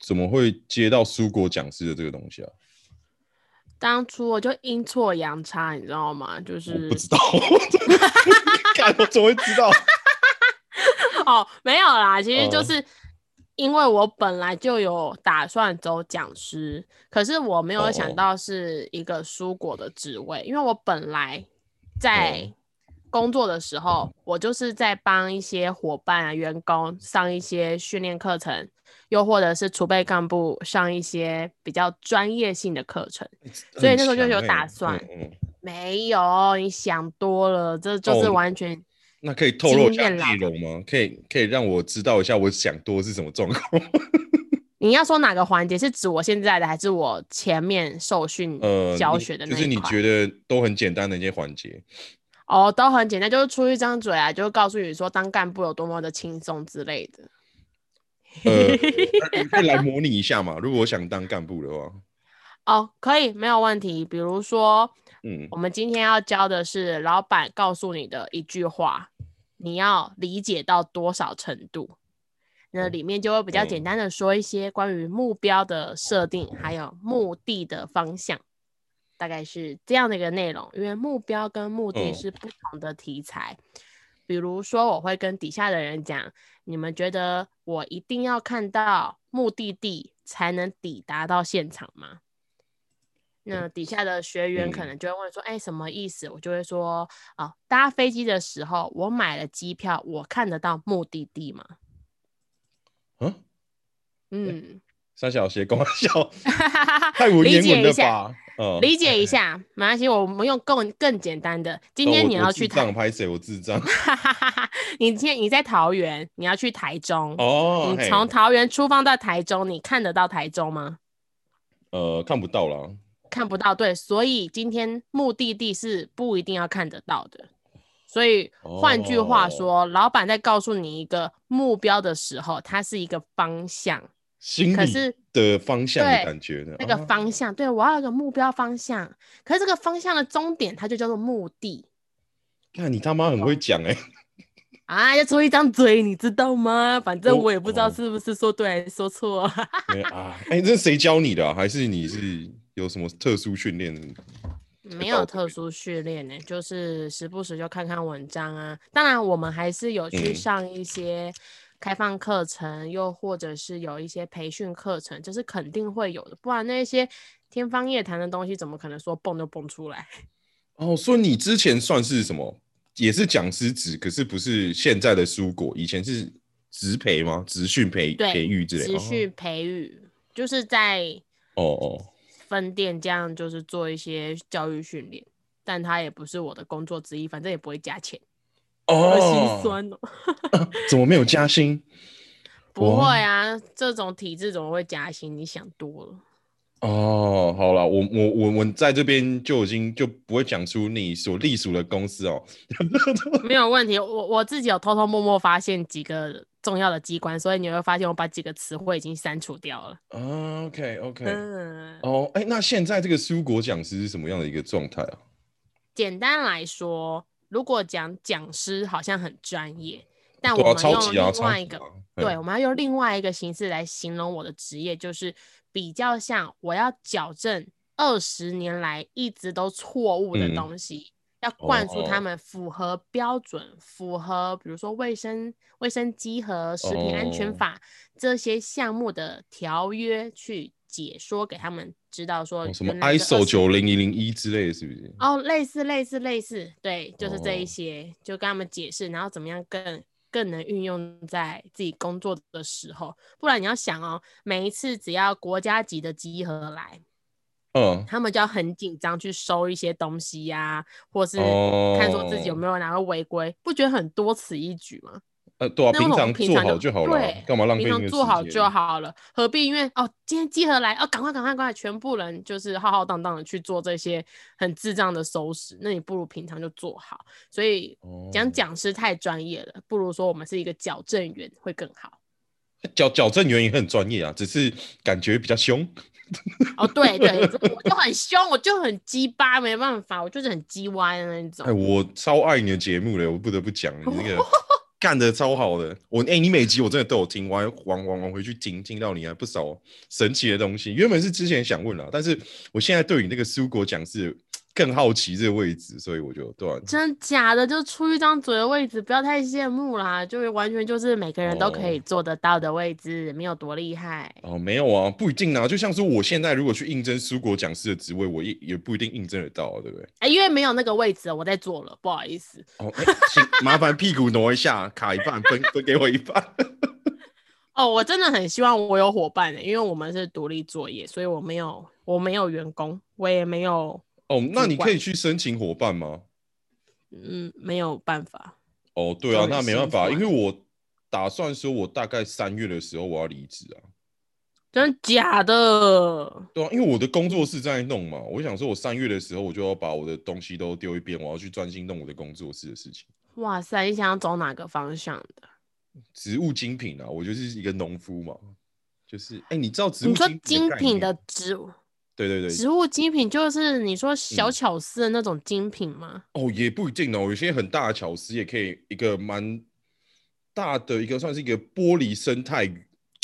怎么会接到蔬果讲师的这个东西啊？当初我就阴错阳差，你知道吗？就是不知道，看 我怎么会知道？哦，没有啦，其实就是因为我本来就有打算走讲师，可是我没有想到是一个蔬果的职位，因为我本来在工作的时候，我就是在帮一些伙伴啊、员工上一些训练课程。又或者是储备干部上一些比较专业性的课程，欸、所以那时候就有打算。嗯嗯、没有，你想多了，这就是完全、哦。那可以透露一下内容吗？可以可以让我知道一下，我想多是什么状况？你要说哪个环节是指我现在的，还是我前面受训教学的那、呃？就是你觉得都很简单的一些环节。哦，都很简单，就是出一张嘴啊，就是告诉你说当干部有多么的轻松之类的。可以来模拟一下嘛？如果我想当干部的话，哦，可以，没有问题。比如说，嗯，我们今天要教的是老板告诉你的一句话，你要理解到多少程度？那里面就会比较简单的说一些关于目标的设定，还有目的的方向，大概是这样的一个内容。因为目标跟目的是不同的题材。比如说，我会跟底下的人讲。你们觉得我一定要看到目的地才能抵达到现场吗？那底下的学员可能就会问说：“哎、嗯，什么意思？”我就会说：“哦，搭飞机的时候，我买了机票，我看得到目的地吗？”嗯嗯，三小节跟我笑，太文言文了吧？哦、理解一下，没关系，我们用更更简单的。今天你要去台，拍谁？我智障。你今天你在桃园，你要去台中哦。你从桃园出发到台中，你看得到台中吗？呃，看不到啦。看不到，对，所以今天目的地是不一定要看得到的。所以换句话说，哦、老板在告诉你一个目标的时候，它是一个方向。可是的方向的感觉呢？那个方向，啊、对，我要有个目标方向。可是这个方向的终点，它就叫做目的。那你他妈很会讲哎、欸！啊，要出一张嘴，你知道吗？反正我也不知道是不是说对还是说错。啊，哎、欸，这是谁教你的、啊？还是你是有什么特殊训练？没有特殊训练呢，就是时不时就看看文章啊。当然，我们还是有去上一些。嗯开放课程，又或者是有一些培训课程，这是肯定会有的，不然那些天方夜谭的东西，怎么可能说蹦就蹦出来？哦，所以你之前算是什么？也是讲师职，可是不是现在的蔬果，以前是职培吗？职训培培育之类的。职训培育就是在哦哦分店这样，就是做一些教育训练，但它也不是我的工作之一，反正也不会加钱。哦，心酸哦、啊，怎么没有加薪？不会啊，这种体制怎么会加薪？你想多了。哦，好了，我我我我在这边就已经就不会讲出你所隶属的公司哦。没有问题，我我自己有偷偷摸摸发现几个重要的机关，所以你会发现我把几个词汇已经删除掉了。哦、OK OK，嗯，哦，哎，那现在这个苏果讲师是什么样的一个状态啊？简单来说。如果讲讲师好像很专业，但我们用另外一个，对，啊啊、对，我们要用另外一个形式来形容我的职业，就是比较像我要矫正二十年来一直都错误的东西，嗯、要灌输他们符合标准、哦、符合比如说卫生卫生稽核、食品安全法、哦、这些项目的条约去。解说给他们知道说、哦、什么 ISO 九零零零一之类的是不是？哦，类似类似类似，对，就是这一些，哦、就跟他们解释，然后怎么样更更能运用在自己工作的时候。不然你要想哦，每一次只要国家级的集合来，嗯，他们就要很紧张去收一些东西呀、啊，或是看说自己有没有哪个违规，哦、不觉得很多此一举吗？呃，对啊，平常做好就好了，对，干嘛浪费？平常做好就好了，何必因为哦，今天集合来哦，赶快赶快赶快，全部人就是浩浩荡荡的去做这些很智障的收拾，那你不如平常就做好。所以讲讲师太专业了，不如说我们是一个矫正员会更好。矫矫正员也很专业啊，只是感觉比较凶。哦，对对，我就很凶，我就很鸡巴，没办法，我就是很鸡歪的那种。哎，我超爱你的节目嘞，我不得不讲你那个。干的超好的，我哎、你每集我真的都有听，我还往往往回去听，听到你还不少神奇的东西。原本是之前想问了，但是我现在对你那个苏果讲是更好奇这个位置，所以我就对。真假的就出一张嘴的位置，不要太羡慕啦，就是完全就是每个人都可以做得到的位置，哦、没有多厉害。哦，没有啊，不一定啊。就像是我现在如果去应征蔬果讲师的职位，我也也不一定应征得到，对不对？哎、欸，因为没有那个位置，我在做了，不好意思。哦，欸、请麻烦屁股挪一下。卡一半，分分给我一半。哦，我真的很希望我有伙伴的，因为我们是独立作业，所以我没有我没有员工，我也没有。哦，那你可以去申请伙伴吗？嗯，没有办法。哦，对啊，那没办法，因为我打算说，我大概三月的时候我要离职啊。真的假的？对啊，因为我的工作室在弄嘛，我想说，我三月的时候我就要把我的东西都丢一边，我要去专心弄我的工作室的事情。哇塞，你想要走哪个方向的？植物精品啊，我就是一个农夫嘛，就是哎、欸，你知道植物精品你说精品的植物？对对对，植物精品就是你说小巧思的那种精品吗？嗯、哦，也不一定哦，有些很大的巧思也可以，一个蛮大的一个算是一个玻璃生态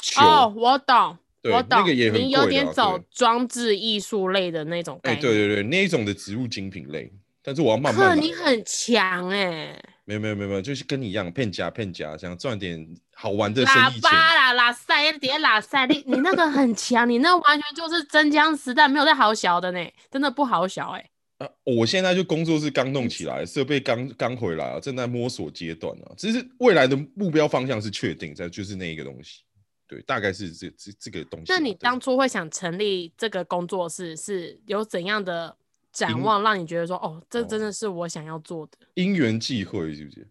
球。哦，我懂，我懂，那个也很贵、啊、你有点走装置艺术类的那种概念。哎、欸，对对对，那一种的植物精品类，但是我要慢慢。你很强哎、欸。没有没有没有没有，就是跟你一样骗假骗假，想赚点好玩的生意钱。喇叭啦，拉塞，别拉塞，你你那个很强，你那完全就是真枪实弹，没有在好小的呢，真的不好小哎、欸。啊，我现在就工作室刚弄起来，设备刚刚回来啊，正在摸索阶段啊。只是未来的目标方向是确定在，就是那一个东西。对，大概是这这这个东西。那你当初会想成立这个工作室，是有怎样的？展望让你觉得说，哦，这真的是我想要做的。因缘际会是不是？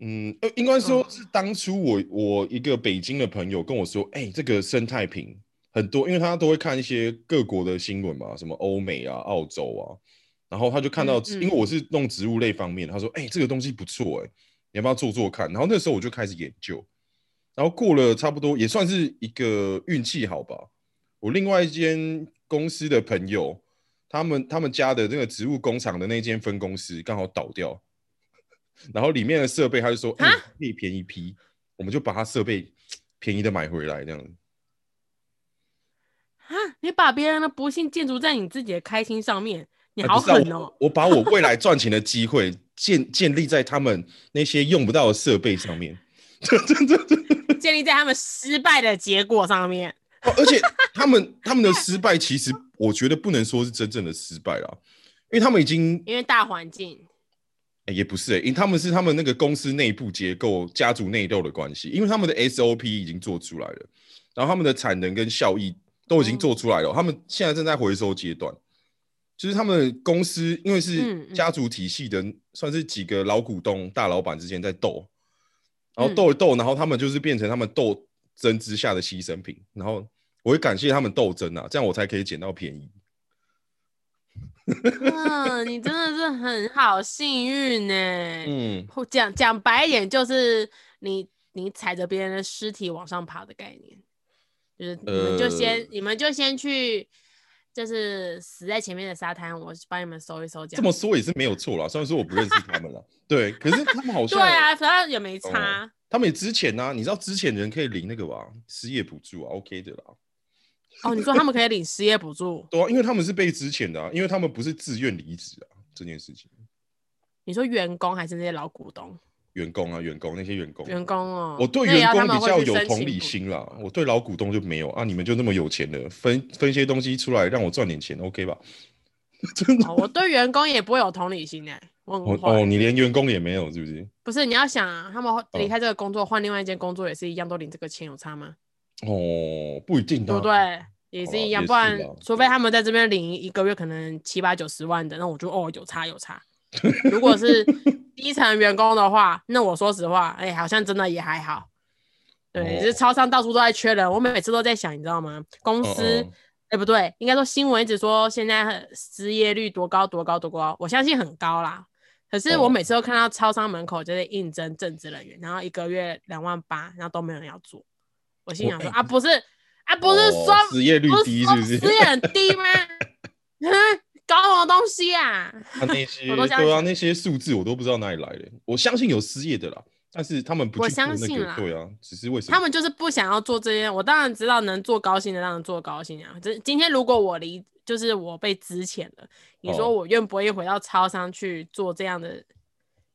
嗯，呃，应该说是当初我我一个北京的朋友跟我说，哎、欸，这个生态瓶很多，因为他都会看一些各国的新闻嘛，什么欧美啊、澳洲啊，然后他就看到，嗯嗯、因为我是弄植物类方面，他说，哎、欸，这个东西不错，哎，你要不要做做看？然后那时候我就开始研究，然后过了差不多也算是一个运气好吧，我另外一间公司的朋友。他们他们家的那个植物工厂的那间分公司刚好倒掉，然后里面的设备他就说，哎、欸，可以便宜批，我们就把他设备便宜的买回来这样子。啊，你把别人的不幸建筑在你自己的开心上面，你好狠哦！欸我，我把我未来赚钱的机会建 建立在他们那些用不到的设备上面，建立在他们失败的结果上面。哦、而且他们他们的失败，其实我觉得不能说是真正的失败啦，因为他们已经因为大环境、欸，也不是、欸，因为他们是他们那个公司内部结构、家族内斗的关系，因为他们的 SOP 已经做出来了，然后他们的产能跟效益都已经做出来了，嗯、他们现在正在回收阶段，就是他们公司因为是家族体系的，嗯、算是几个老股东、大老板之间在斗，然后斗一斗，然后他们就是变成他们斗。争之下的牺牲品，然后我会感谢他们斗争啊，这样我才可以捡到便宜。嗯，你真的是很好幸运呢。嗯，讲讲白一点，就是你你踩着别人的尸体往上爬的概念，就是你们就先、呃、你们就先去，就是死在前面的沙滩，我帮你们搜一搜。这么说也是没有错啦，虽然说我不认识他们了，对，可是他们好 像对啊，反正也没差。哦他们也之前呢、啊，你知道之前人可以领那个吧，失业补助啊，OK 的啦。哦，你说他们可以领失业补助？对啊，因为他们是被资遣的、啊，因为他们不是自愿离职啊，这件事情。你说员工还是那些老股东？员工啊，员工那些员工。员工哦。我对员工比较有同理心啦，我对老股东就没有啊。你们就那么有钱的，分分些东西出来让我赚点钱，OK 吧？真的、哦，我对员工也不会有同理心哎、欸。哦哦，你连员工也没有，是不是？不是，你要想啊，他们离开这个工作，换、哦、另外一间工作也是一样，都领这个钱，有差吗？哦，不一定，对不对？也是一样，不然除非他们在这边领一个月可能七八九十万的，那我就哦有差有差。如果是低层员工的话，那我说实话，哎、欸，好像真的也还好。对，哦、是超商到处都在缺人，我每次都在想，你知道吗？公司，哎、哦哦欸，不对，应该说新闻一直说现在失业率多高多高多高，我相信很高啦。可是我每次都看到超商门口就是应征正职人员，然后一个月两万八，然后都没有人要做。我心想说啊，不是啊，不是说失业率低是不是？失业很低吗？搞什么东西啊？那 些对啊，那些数字我都不知道哪里来的。我相信有失业的啦，但是他们不、相信啦，对啊，只是为什么他们就是不想要做这些？我当然知道能做高薪的，当然做高薪啊。这今天如果我离，就是我被资遣了，你说我愿不愿意回到超商去做这样的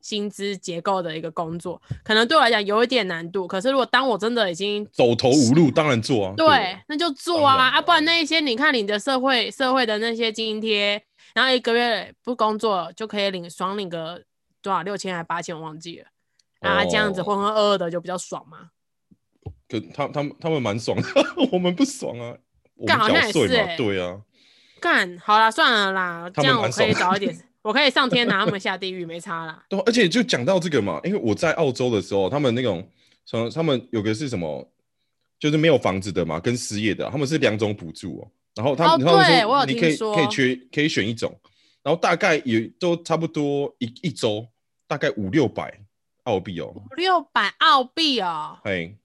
薪资结构的一个工作？可能对我来讲有一点难度。可是如果当我真的已经走投无路，当然做啊。对，对那就做啊啊！不然那一些你看你的社会社会的那些津贴，然后一个月不工作就可以领爽领个多少六千还八千，我忘记了。啊，这样子浑浑噩噩的就比较爽嘛。可他他们他们蛮爽的，我们不爽啊。干好像也是哎、欸，对啊。干好啦，算了啦，这样我可以早一点，我可以上天拿他们下地狱，没差啦。对，而且就讲到这个嘛，因为我在澳洲的时候，他们那种什么，他们有个是什么，就是没有房子的嘛，跟失业的，他们是两种补助哦。然后他们，哦，对，说我有听说，你可以可以缺可以选一种，然后大概也都差不多一一周大概五六百。澳币哦，五六百澳币哦，嘿，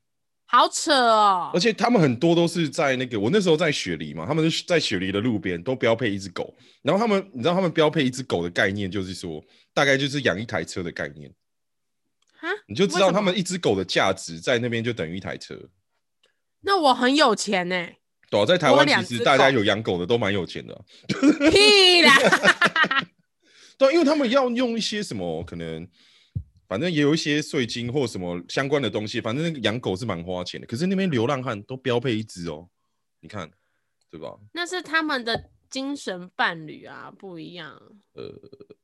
好扯哦！而且他们很多都是在那个，我那时候在雪梨嘛，他们是在雪梨的路边都标配一只狗，然后他们，你知道他们标配一只狗的概念就是说，大概就是养一台车的概念，哈，你就知道他们一只狗的价值在那边就等于一台车。那我很有钱呢、欸，对、啊，在台湾其实大家有养狗的都蛮有钱的、啊，屁啦，对，因为他们要用一些什么可能。反正也有一些税金或什么相关的东西，反正那个养狗是蛮花钱的。可是那边流浪汉都标配一只哦，你看，对吧？那是他们的精神伴侣啊，不一样。呃，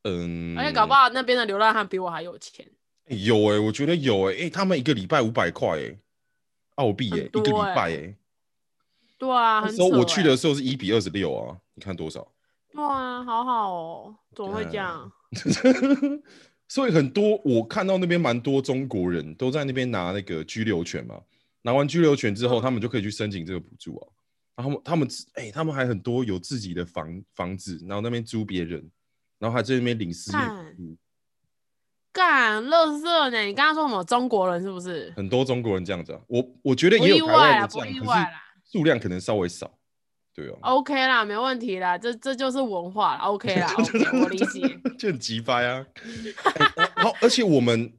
嗯。而且搞不好那边的流浪汉比我还有钱。有哎、欸，我觉得有哎、欸，哎、欸，他们一个礼拜五百块哎，澳币哎、欸，一个礼拜哎、欸。对啊，那时候我去的时候是一比二十六啊，你看多少？哇，好好哦，怎么会这样？所以很多我看到那边蛮多中国人都在那边拿那个居留权嘛，拿完居留权之后，他们就可以去申请这个补助啊。然后他们哎、欸，他们还很多有自己的房房子，然后那边租别人，然后还在那边领失业补助。干，乐色呢？你刚刚说什么中国人是不是？很多中国人这样子啊，我我觉得也有台湾人这样，可是数量可能稍微少。对哦，OK 啦，没问题啦，这这就是文化，OK 啦我理解，就很急掰啊。然后，而且我们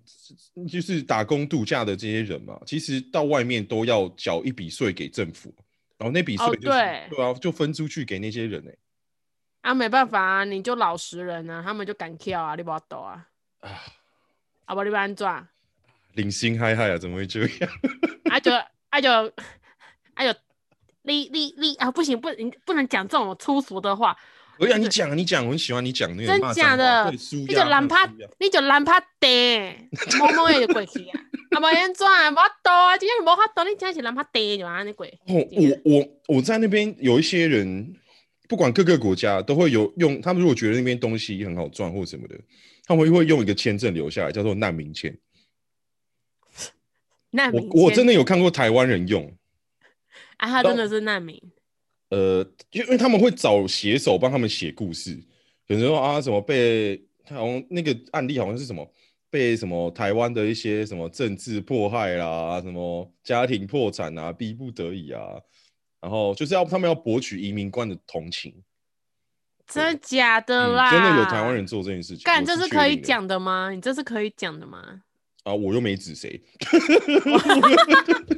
就是打工度假的这些人嘛，其实到外面都要缴一笔税给政府，然后那笔税、就是 oh, 对，对啊，就分出去给那些人呢、欸。啊，没办法啊，你就老实人啊，他们就敢跳啊，你不要抖啊。啊，啊不，你不安怎？领薪嗨嗨啊，怎么会这样？啊就啊就啊就。你你你啊，不行，不，你不能讲这种粗俗的话。我要你讲，你讲，我很喜欢你讲那个。真假的？你就懒趴，你就懒趴地，摸摸也就过去啊。啊，无安怎？无法度啊，今天无法度，你真是懒趴地就安尼过。哦，我我我在那边有一些人，不管各个国家都会有用，他们如果觉得那边东西很好赚或什么的，他们会用一个签证留下来，叫做难民签。难民，我我真的有看过台湾人用。啊，他真的是难民。呃，因为他们会找写手帮他们写故事，比如说啊，什么被好像那个案例好像是什么被什么台湾的一些什么政治迫害啦，什么家庭破产啊，逼不得已啊，然后就是要他们要博取移民官的同情。真的假的啦？嗯、真的有台湾人做这件事情？干，这是可以讲的吗？你这是可以讲的吗？啊，我又没指谁。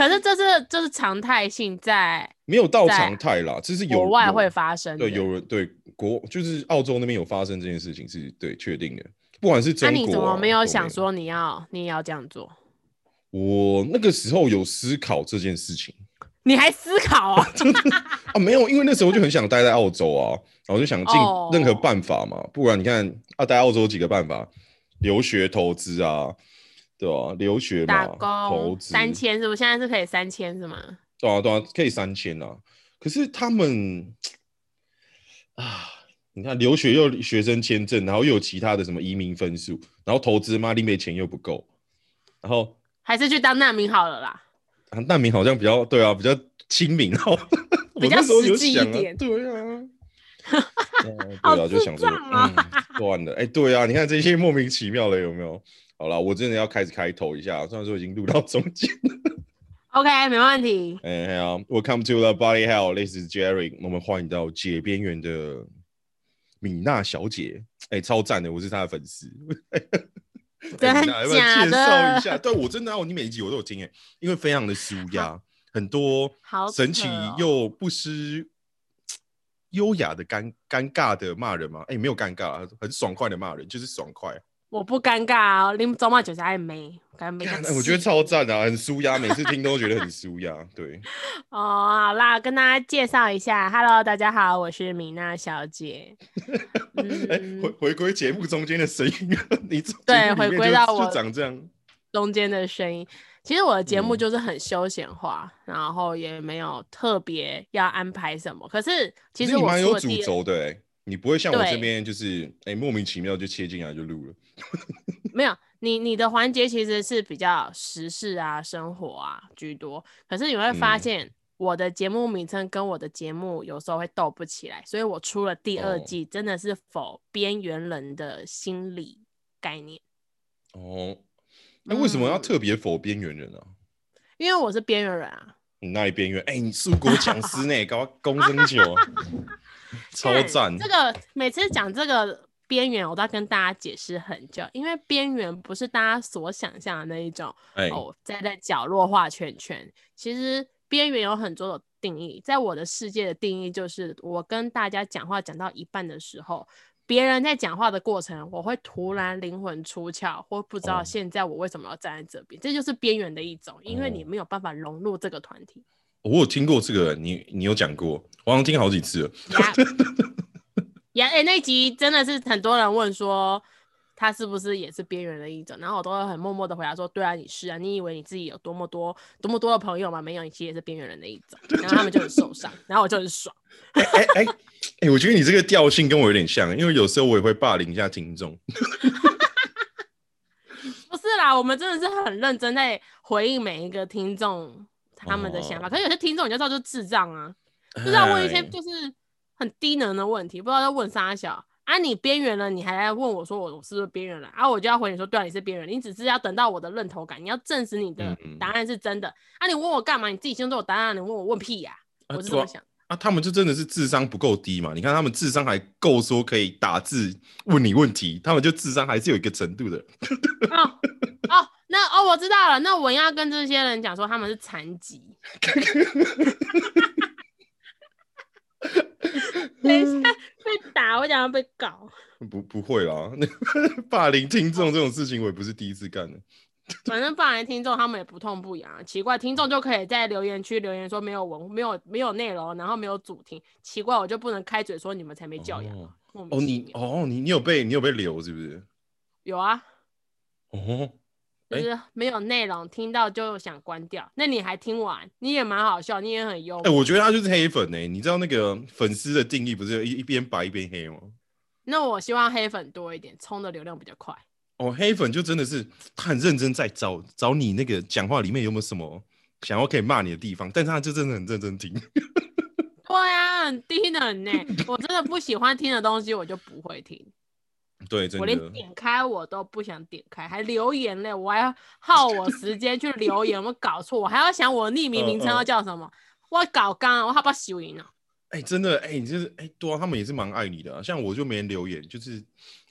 可是这是这是常态性在，没有到常态啦，这是有国外会发生的。对，有人对国就是澳洲那边有发生这件事情是对确定的，不管是中国、啊。那、啊、你怎么没有想说你要你也要这样做？我那个时候有思考这件事情。你还思考啊？啊，没有，因为那时候就很想待在澳洲啊，然后就想尽任何办法嘛，不然你看啊，待澳洲有几个办法，留学、投资啊。对啊，留学嘛，打工三千是不是？现在是可以三千是吗？对啊，对啊，可以三千啊。可是他们啊，你看留学又有学生签证，然后又有其他的什么移民分数，然后投资嘛，里面钱又不够，然后还是去当难民好了啦。当难民好像比较对啊，比较亲民哦，比较实际一点。对啊，对啊，就想说，嗯，断了。哎，对啊，你看这些莫名其妙的有没有？好了，我真的要开始开头一下，虽然说已经录到中间了。OK，没问题。哎好，Welcome to the Body Hell，This is Jerry。我们欢迎到解边缘的米娜小姐，哎、欸，超赞的，我是她的粉丝。真的要不要介绍一下？对，我真的，我你每一集我都有听哎，因为非常的舒压，很多神奇又不失优雅的尴尴尬的骂人吗？哎，没有尴尬，很爽快的骂人，就是爽快。我不尴尬哦，你们走嘛就是爱美，干美。我觉得超赞的，很舒压，每次听都觉得很舒压。对，哦，好啦，跟大家介绍一下，Hello，大家好，我是米娜小姐。嗯、回回归节目中间的声音，你对，回归到我长这样中间的声音。其实我的节目就是很休闲化，嗯、然后也没有特别要安排什么。可是其实我蛮有主轴的，你不会像我这边就是哎、欸、莫名其妙就切进来就录了。没有，你你的环节其实是比较时事啊、生活啊居多。可是你会发现，我的节目名称跟我的节目有时候会斗不起来，所以我出了第二季，真的是否边缘人的心理概念。哦，那为什么要特别否边缘人啊？因为我是边缘人啊。你那里边缘？哎、欸，你出国讲师呢？搞公生球，超赞。这个每次讲这个。边缘，我都要跟大家解释很久，因为边缘不是大家所想象的那一种、哎、哦，在在角落画圈圈。其实边缘有很多的定义，在我的世界的定义就是，我跟大家讲话讲到一半的时候，别人在讲话的过程，我会突然灵魂出窍，或不知道现在我为什么要站在这边，哦、这就是边缘的一种，因为你没有办法融入这个团体。我有听过这个，你你有讲过，我好像听好几次了。呀，哎，那集真的是很多人问说他是不是也是边缘的一种，然后我都会很默默的回答说，对啊，你是啊，你以为你自己有多么多多么多的朋友吗？没有，你其实也是边缘人的一种。然后他们就很受伤，然后我就很爽。哎哎哎，哎，我觉得你这个调性跟我有点像，因为有时候我也会霸凌一下听众。不是啦，我们真的是很认真在回应每一个听众他们的想法，哦、可是有些听众你就知道就是智障啊，就是要问一些就是。很低能的问题，不知道在问啥小啊？你边缘了，你还来问我说我是不是边缘人啊？我就要回你说，对啊，你是边缘人，你只是要等到我的认同感，你要证实你的答案是真的嗯嗯啊！你问我干嘛？你自己心中有答案，你问我问屁呀、啊？我是这么想啊，啊，他们就真的是智商不够低嘛？你看他们智商还够说可以打字问你问题，他们就智商还是有一个程度的。哦哦，那哦我知道了，那我要跟这些人讲说他们是残疾。等一下被打，我想要被搞。不不会啦，那 霸凌听众这种事情我也不是第一次干的。反正放来听众他们也不痛不痒，奇怪，听众就可以在留言区留言说没有文没有没有内容，然后没有主题，奇怪我就不能开嘴说你们才没教养。哦，哦你哦你你有被你有被留是不是？有啊。哦。就是没有内容，听到就想关掉。那你还听完，你也蛮好笑，你也很幽默。哎、欸，我觉得他就是黑粉呢、欸。你知道那个粉丝的定义不是一一边白一边黑吗？那我希望黑粉多一点，冲的流量比较快。哦，黑粉就真的是他很认真在找找你那个讲话里面有没有什么想要可以骂你的地方，但是他就真的很认真听。对啊，很低能呢。我真的不喜欢听的东西，我就不会听。对，我连点开我都不想点开，还留言嘞，我还要耗我时间去留言，我搞错，我还要想我匿名名称要叫什么，呃呃、我搞刚，我好怕输赢啊。哎、欸，真的，哎、欸，你就是，哎、欸，对啊，他们也是蛮爱你的、啊，像我就没人留言，就是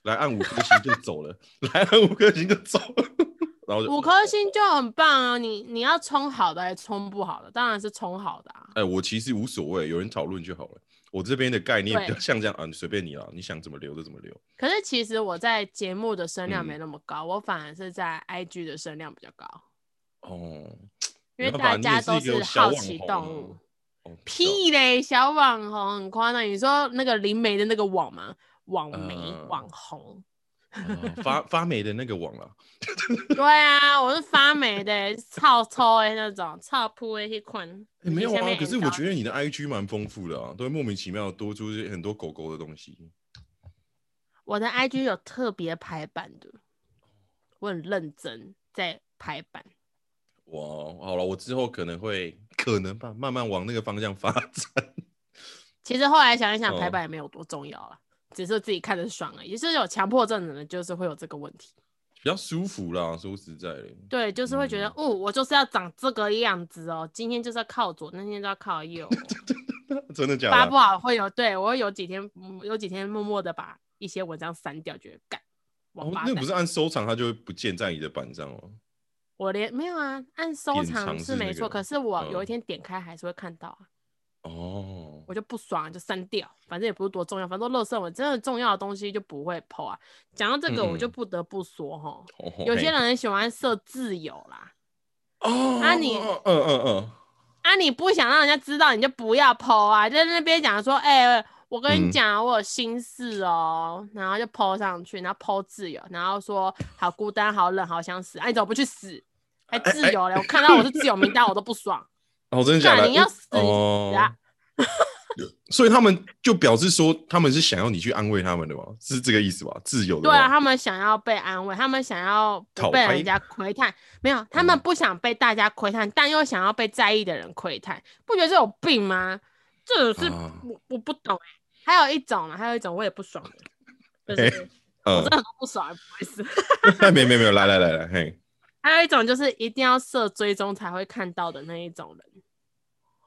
来按五颗星就走了，来按五颗星就走了，然后五颗星就很棒啊，你你要冲好的还是冲不好的？当然是冲好的啊。哎、欸，我其实无所谓，有人讨论就好了。我这边的概念比较像这样啊，随便你啊，你想怎么留就怎么留。可是其实我在节目的声量没那么高，嗯、我反而是在 IG 的声量比较高。哦，因为大家都是好奇动物。哦、屁嘞，小网红很夸张。你说那个灵媒的那个网吗？网媒、呃、网红。哦、发发霉的那个网了，对啊，我是发霉的，超臭的那种，超扑的一款。欸、没有啊，可是我觉得你的 IG 蛮丰富的啊，都会莫名其妙多出很多狗狗的东西。我的 IG 有特别排版的，我很认真在排版。哇，好了，我之后可能会可能吧，慢慢往那个方向发展。其实后来想一想，排版也没有多重要了。哦只是自己看着爽而已，是有强迫症的人就是会有这个问题，比较舒服啦，说实在的。对，就是会觉得，嗯、哦，我就是要长这个样子哦，今天就是要靠左，那天就要靠右。真的假的？发不好会有，对我有几天，有几天默默的把一些文章删掉，觉得干，哦，那不是按收藏，它就会不见在你的板上哦？我连没有啊，按收藏是没错，可是我有一天点开还是会看到啊。哦，我就不爽，就删掉，反正也不是多重要，反正垃圾文真的重要的东西就不会 po 啊。讲到这个，我就不得不说哈，嗯嗯有些人很喜欢设自由啦。哦，啊你，嗯嗯嗯，啊你不想让人家知道，你就不要 po 啊，就在那边讲说，哎、欸，我跟你讲、嗯，我有心事哦，然后就 po 上去，然后 po 自由，然后说好孤单、好冷、好想死，哎、啊，你怎么不去死？还自由嘞、欸欸？我看到我是自由名单，我都不爽。哦，真的假的？你要死啊！哦、所以他们就表示说，他们是想要你去安慰他们的吗？是这个意思吧？自由的。对啊，他们想要被安慰，他们想要不被人家窥探。没有，他们不想被大家窥探、嗯，但又想要被在意的人窥探，不觉得这有病吗？这种是我、啊、我不懂哎。还有一种呢，还有一种我也不爽的，就是、我真的很不爽，不好意思。没没没有，来来来来，嘿。还有一种就是一定要设追踪才会看到的那一种人。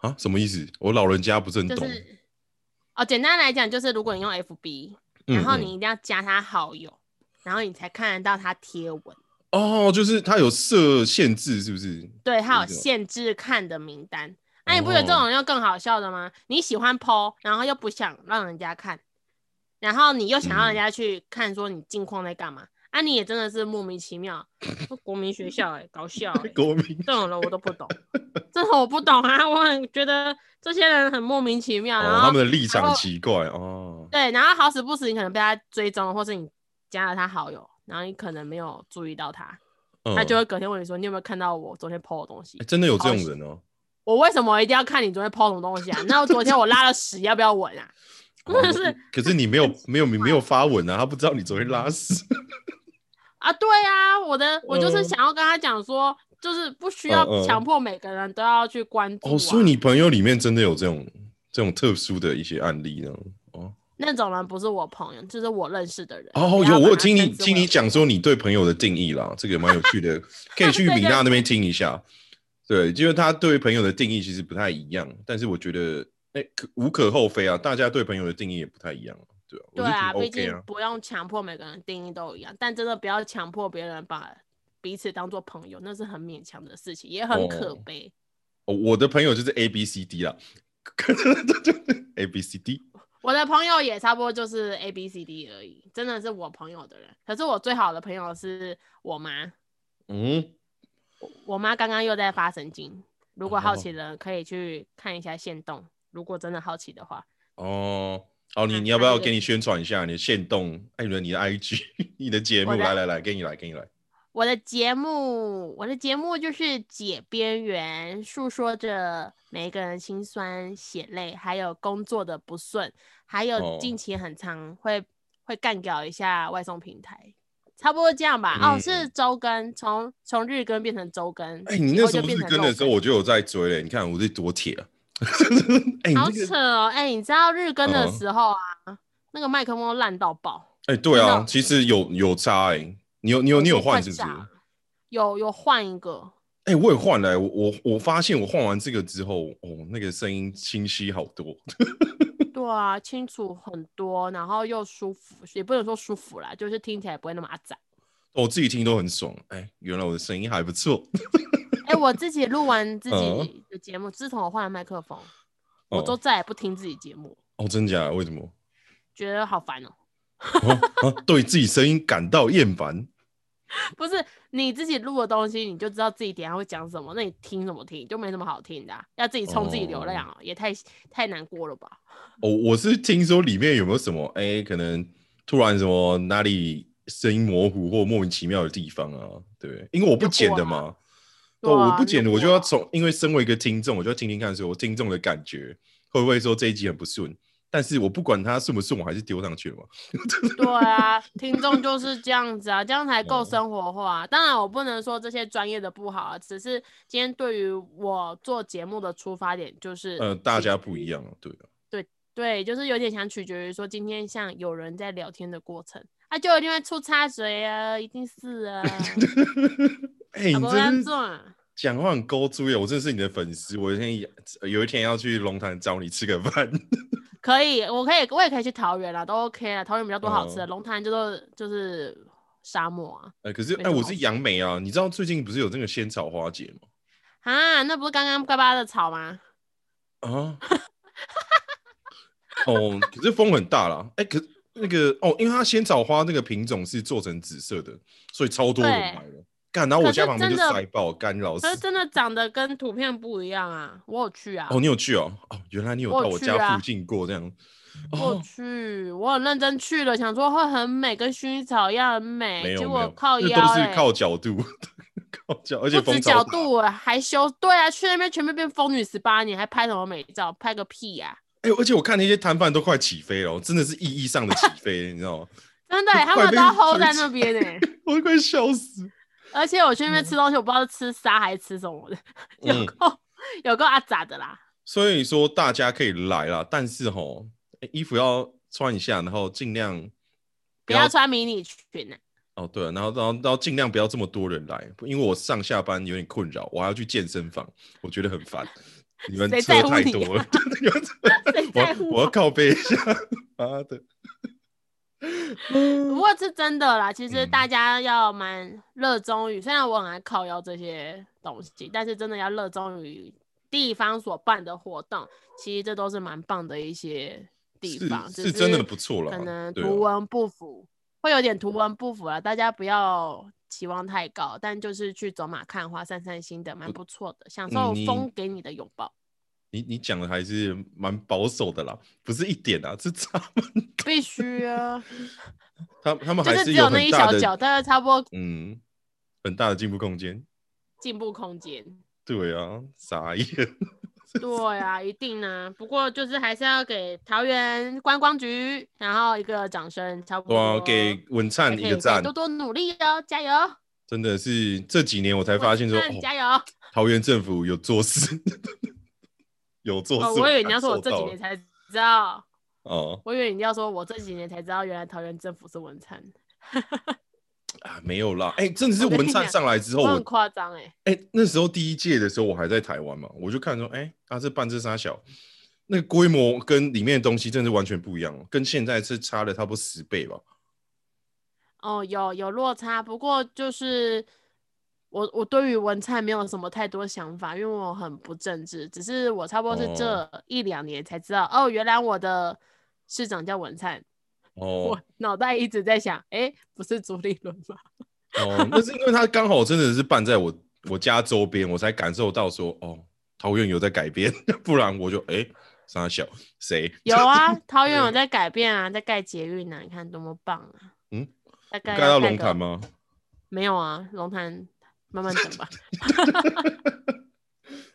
啊，什么意思？我老人家不是很懂。就是、哦，简单来讲，就是如果你用 FB，然后你一定要加他好友，然后你才看得到他贴文。哦，就是他有设限制，是不是？对，他有限制看的名单。那、你不觉得这种人又更好笑的吗？你喜欢 PO，然后又不想让人家看，然后你又想让人家去看，说你近况在干嘛？嗯啊，你也真的是莫名其妙，国民学校哎、欸，搞笑、欸，国民这种人我都不懂，这种我不懂啊，我很觉得这些人很莫名其妙，然后、哦、他们的立场奇怪哦。对，然后好死不死，你可能被他追踪，或是你加了他好友，然后你可能没有注意到他，嗯、他就会隔天问你说，你有没有看到我昨天 po 的东西、欸？真的有这种人哦。我为什么一定要看你昨天 po 什么东西啊？那我昨天我拉了屎，要不要闻啊？真的是，可是你没有没有你没有发文啊，他不知道你昨天拉屎。啊，对啊，我的我就是想要跟他讲说、呃，就是不需要强迫每个人都要去关注、啊。哦，所以你朋友里面真的有这种这种特殊的一些案例呢？哦，那种人不是我朋友，就是我认识的人。哦，有，我有听你听你讲说你对朋友的定义啦，这个蛮有趣的，可以去 米娜那边听一下。对，对，对，对，因为他对朋友的定义其实不太一样，但是我觉得哎、欸，无可厚非啊，大家对朋友的定义也不太一样。对啊，毕竟不用强迫每个人定义都一样，但真的不要强迫别人把彼此当做朋友，那是很勉强的事情，也很可悲。哦，我的朋友就是 A B C D 啦，A B C D。我的朋友也差不多就是 A B C D 而已，真的是我朋友的人。可是我最好的朋友是我妈。嗯，我妈刚刚又在发神经，如果好奇的人可以去看一下限动，如果真的好奇的话。哦。哦，你你要不要给你宣传一下你的限动？艾 伦，你的 IG，你的节目，来来来，给你来，给你来。我的节目，我的节目就是解边缘，诉说着每一个人心酸血泪，还有工作的不顺，还有近期很长会、哦、会干掉一下外送平台，差不多这样吧。嗯、哦，是周更，从从日更变成周更。哎、欸，你那时候日更的时候，我就有在追嘞。你看我这多铁啊！欸、好扯哦！哎、欸，你知道日更的时候啊，嗯、那个麦克风烂到爆。哎、欸，对啊，其实有有差哎、欸。你有你有你有换是不是？有有换一个。哎、欸，我也换了、欸。我我我发现我换完这个之后，哦，那个声音清晰好多。对啊，清楚很多，然后又舒服，也不能说舒服啦，就是听起来不会那么阿杂。我自己听都很爽。哎、欸，原来我的声音还不错。我自己录完自己的节目，自从我换了麦克风，我都再也不听自己节目。哦，真假？为什么？觉得好烦哦。哦啊、对自己声音感到厌烦。不是你自己录的东西，你就知道自己等下会讲什么，那你听什么听就没什么好听的、啊。要自己充自己流量、哦，也太太难过了吧？哦，我是听说里面有没有什么？哎、欸，可能突然什么哪里声音模糊或莫名其妙的地方啊？对，因为我不剪的嘛。哦、啊，我不剪，我就要从，因为身为一个听众，我就要听听看，说我听众的感觉会不会说这一集很不顺？但是我不管他顺不顺，我还是丢上去了嘛。对啊，听众就是这样子啊，这样才够生活化。当然，我不能说这些专业的不好啊，只是今天对于我做节目的出发点就是，呃，大家不一样啊，对啊，对对，就是有点想取决于说，今天像有人在聊天的过程，他、啊、就一定会出差嘴啊，一定是啊。哎、欸，你真讲话很勾注耶！我真的是你的粉丝，我有一天有一天要去龙潭找你吃个饭。可以，我可以，我也可以去桃园啦，都 OK 啦。桃园比较多好吃的，龙、嗯、潭就是就是沙漠啊。哎、欸，可是哎、欸，我是杨梅啊，你知道最近不是有那个仙草花节吗？啊，那不是刚刚嘎巴的草吗？啊，哦，可是风很大啦。哎、欸，可那个哦，因为它仙草花那个品种是做成紫色的，所以超多人买了。干，然后我家旁边就塞爆，干老师。可是真的长得跟图片不一样啊！我有去啊。哦，你有去哦？哦，原来你有到我家附近过这样。我去、我很认真去了，想说会很美，跟薰衣草一样很美。没有，结果靠腰、欸，都是靠角度，靠角，而且不止角度还修。对啊，去那边全部变疯女十八年，还拍什么美照？拍个屁呀、啊！哎、欸，而且我看那些摊贩都快起飞了，真的是意义上的起飞，你知道吗？真的，他们都要 hold 在那边呢，我都快笑死。而且我去那边吃东西，我不知道是吃沙还是吃什么的，有够、嗯、有够阿杂的啦。所以说大家可以来啦，但是吼。衣服要穿一下，然后尽量不要，穿迷你裙。哦，对，然后然后然后尽量不要这么多人来，因为我上下班有点困扰，我还要去健身房，我觉得很烦。你们车太多了，我我要靠背一下。妈的！不过是真的啦，其实大家要蛮热衷于，虽然我很爱靠腰这些东西，但是真的要热衷于地方所办的活动，其实这都是蛮棒的一些。地方是，是真的不错了，可能图文不符，会有点图文不符啊。大家不要期望太高，但就是去走马看花、散散心的，蛮不错的，享受风给你的拥抱。你你讲的还是蛮保守的啦，不是一点啊，是他们必须啊。他他们还是只有那一小角，大概差不多，嗯，很大的进步空间。进步空间。对啊，傻眼。对啊，一定啊。不过就是还是要给桃园观光局，然后一个掌声，差不多。哇，给文灿一个赞，多多努力哦，加油！真的是这几年我才发现说，加油！哦、桃园政府有做事，有做我以为你要说我这几年才知道。哦，我以为你要说我这几年才知道，原来桃园政府是文灿。啊，没有啦，哎、欸，真的是文灿上来之后，我，我很夸张哎，哎、欸，那时候第一届的时候，我还在台湾嘛，我就看说，哎、欸，啊，这办这三小，那个规模跟里面的东西真的是完全不一样，跟现在是差了差不多十倍吧。哦，有有落差，不过就是我我对于文灿没有什么太多想法，因为我很不政治，只是我差不多是这一两年才知道，哦，哦，原来我的市长叫文灿。哦，我脑袋一直在想，哎、欸，不是朱立伦吗？哦，那是因为他刚好真的是办在我我家周边，我才感受到说，哦，桃园有在改变，不然我就哎，三小谁？有啊，桃园有在改变啊，在盖捷运呢，你看多么棒啊！嗯，盖到龙潭吗？没有啊，龙潭慢慢等吧。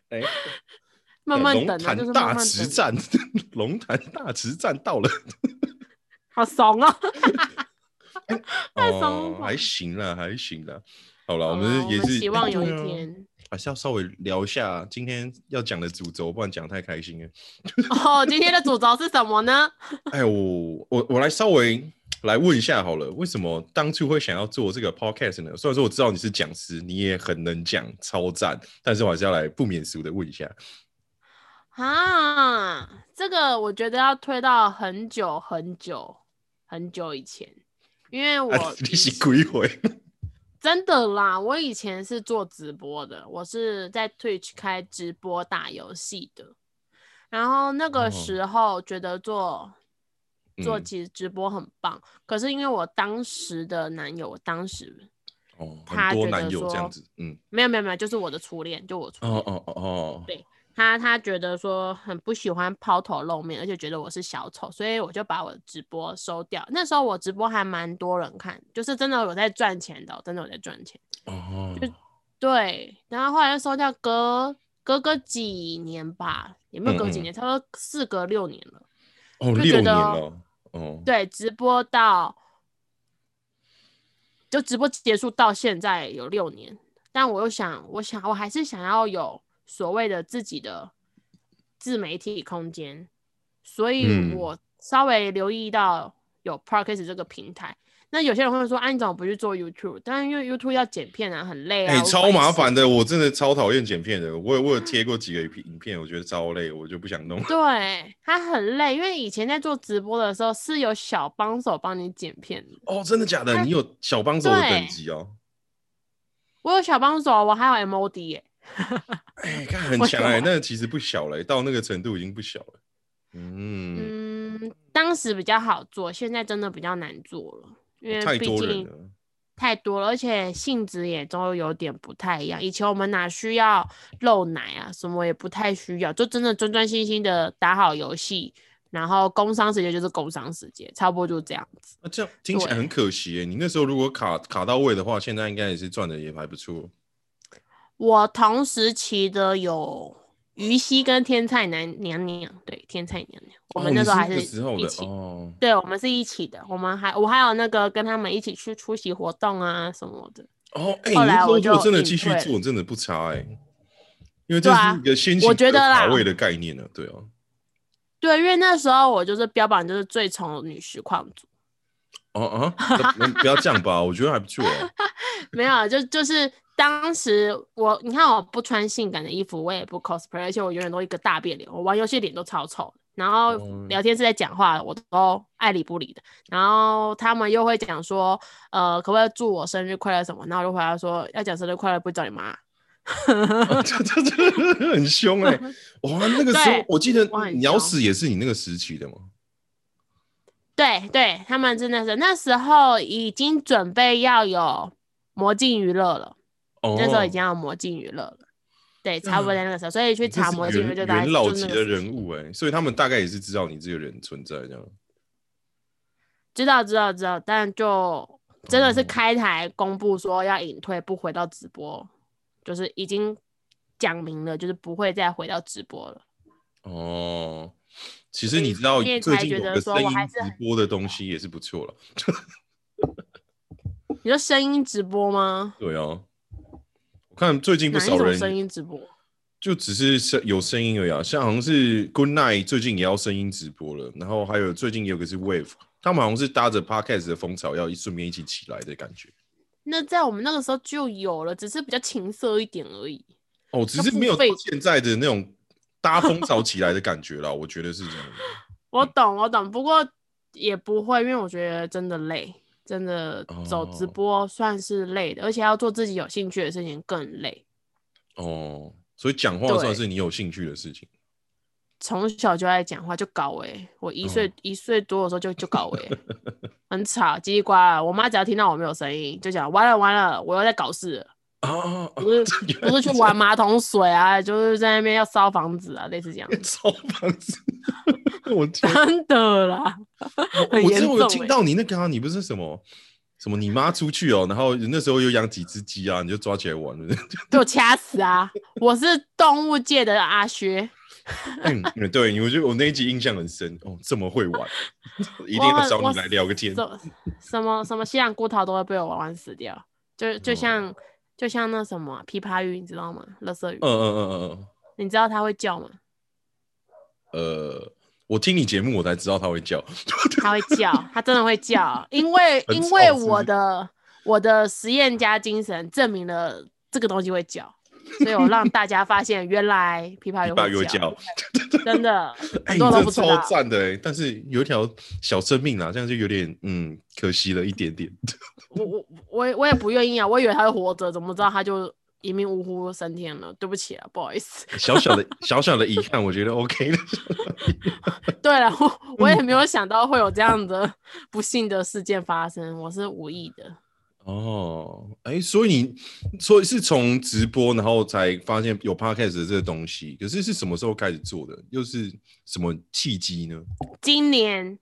哎、欸，慢慢等啊，龙潭大池站，龙潭大池站到了。好怂啊！太怂了，还行啦，还行啦。好了，我们也是希望有一天，还是要稍微聊一下今天要讲的主轴，不然讲太开心了。哦，今天的主轴是什么呢？哎，我我我来稍微来问一下好了，为什么当初会想要做这个 podcast 呢？虽然说我知道你是讲师，你也很能讲，超赞，但是我还是要来不免俗的问一下。啊，这个我觉得要推到很久很久。很久以前，因为我你是鬼回，真的啦！我以前是做直播的，我是在 Twitch 开直播打游戏的。然后那个时候觉得做、哦、做其实直播很棒、嗯，可是因为我当时的男友，我当时哦，他觉得说男友这样子，嗯，没有没有没有，就是我的初恋，就我初恋，哦哦哦哦，对。他他觉得说很不喜欢抛头露面，而且觉得我是小丑，所以我就把我的直播收掉。那时候我直播还蛮多人看，就是真的有在赚钱的，真的有在赚钱。哦，就对，然后后来就收掉隔，隔隔个几年吧，也没有隔几年，嗯嗯差不多四隔六年了。哦，就觉得六年了。哦，对，直播到就直播结束到现在有六年，但我又想，我想我还是想要有。所谓的自己的自媒体空间，所以我稍微留意到有 Parkes 这个平台。那有些人会说，啊，你怎么不去做 YouTube？但是因为 YouTube 要剪片啊，很累啊，哎、欸，超麻烦的。我真的超讨厌剪片的。我有我有贴过几个影片，我觉得超累，我就不想弄。对，他很累，因为以前在做直播的时候是有小帮手帮你剪片的。哦，真的假的？你有小帮手的等级哦？我有小帮手，我还有 MOD 耶。哎、欸，看很强哎、欸，那其实不小了，到那个程度已经不小了。嗯嗯，当时比较好做，现在真的比较难做了。因为毕竟太多了，而且性质也都有点不太一样。以前我们哪需要露奶啊，什么也不太需要，就真的专专心心的打好游戏，然后工商时间就是工商时间，差不多就这样子。那、啊、这样听起来很可惜耶。你那时候如果卡卡到位的话，现在应该也是赚的也还不错。我同时期的有。于西跟天菜男娘娘，对，天菜娘娘，我们那时候还是一起，哦、对，我们是一起的，我们还我还有那个跟他们一起去出席活动啊什么的。哦，哎、欸，后来我就真的继续做，真的不差哎、欸，因为这是一个先行的卡位的概念呢，对啊，对，因为那时候我就是标榜就是最宠女实况主。哦哦，不要这样吧，我觉得还不错、啊。没有，就就是。当时我，你看我不穿性感的衣服，我也不 cosplay，而且我永远都一个大变脸，我玩游戏脸都超丑，然后聊天是在讲话，我都爱理不理的。然后他们又会讲说，呃，可不可以祝我生日快乐什么？然后我就回答说，要讲生日快乐不会叫你妈。这这这很凶哎、欸！哇，那个时候我记得鸟屎也是你那个时期的吗？对对，他们真的是那时候已经准备要有魔镜娱乐了。那时候已经要魔镜娱乐了，对，差不多在那个时候，所以去查魔镜娱乐就大概元老级的人物哎、欸，所以他们大概也是知道你这个人存在这样。知道知道知道，但就真的是开台公布说要隐退，不回到直播，就是已经讲明了，就是不会再回到直播了。哦，其实你知道最近有个声音直播的东西也是不错了。你说声音直播吗？对啊。看最近不少人声音直播，就只是声有声音而已啊。像好像是 Good Night 最近也要声音直播了，然后还有最近有个是 Wave，他们好像是搭着 Podcast 的风潮要顺便一起起来的感觉。那在我们那个时候就有了，只是比较情色一点而已。哦，只是没有现在的那种搭风潮起来的感觉啦。我觉得是这样。我懂，我懂，不过也不会，因为我觉得真的累。真的走直播算是累的，哦，而且要做自己有兴趣的事情更累。哦，所以讲话算是你有兴趣的事情。从小就爱讲话，就搞哎，我一岁，哦、一岁多的时候就就搞哎，很吵，叽里呱啦。我妈只要听到我没有声音，就讲完了完了，我又在搞事了。哦，不是 不是去玩 马桶水啊，就是在那边要烧房子啊，类似这样。烧房子，我真的啦，我严重。我有听到你那个、啊，你不是什么什么，你妈出去哦，然后那时候有养几只鸡啊，你就抓起来玩了，就掐死啊！我是动物界的阿薛。嗯，对，我觉得我那一集印象很深哦，这么会玩，一定要找你来聊个天。什么什么西洋骨头都会被我玩玩死掉，就就像。就像那什么琵琶鱼，你知道吗？乐色鱼。嗯嗯嗯嗯嗯。你知道它会叫吗？呃，我听你节目，我才知道它会叫。它会叫，它真的会叫，因为因为我的我的实验家精神证明了这个东西会叫。所以我让大家发现，原来琵琶鱼会叫，真的，哎、这超赞的哎！但是有一条小生命啊，这样就有点嗯可惜了一点点。我我我我也不愿意啊，我以为他会活着，怎么知道他就一命呜呼升天了？对不起啊，不好意思。小小的 小小的遗憾，我觉得 OK 的。对了，我我也没有想到会有这样的不幸的事件发生，我是无意的。哦，哎、欸，所以你所以是从直播，然后才发现有 podcast 的这个东西，可是是什么时候开始做的？又是什么契机呢？今年，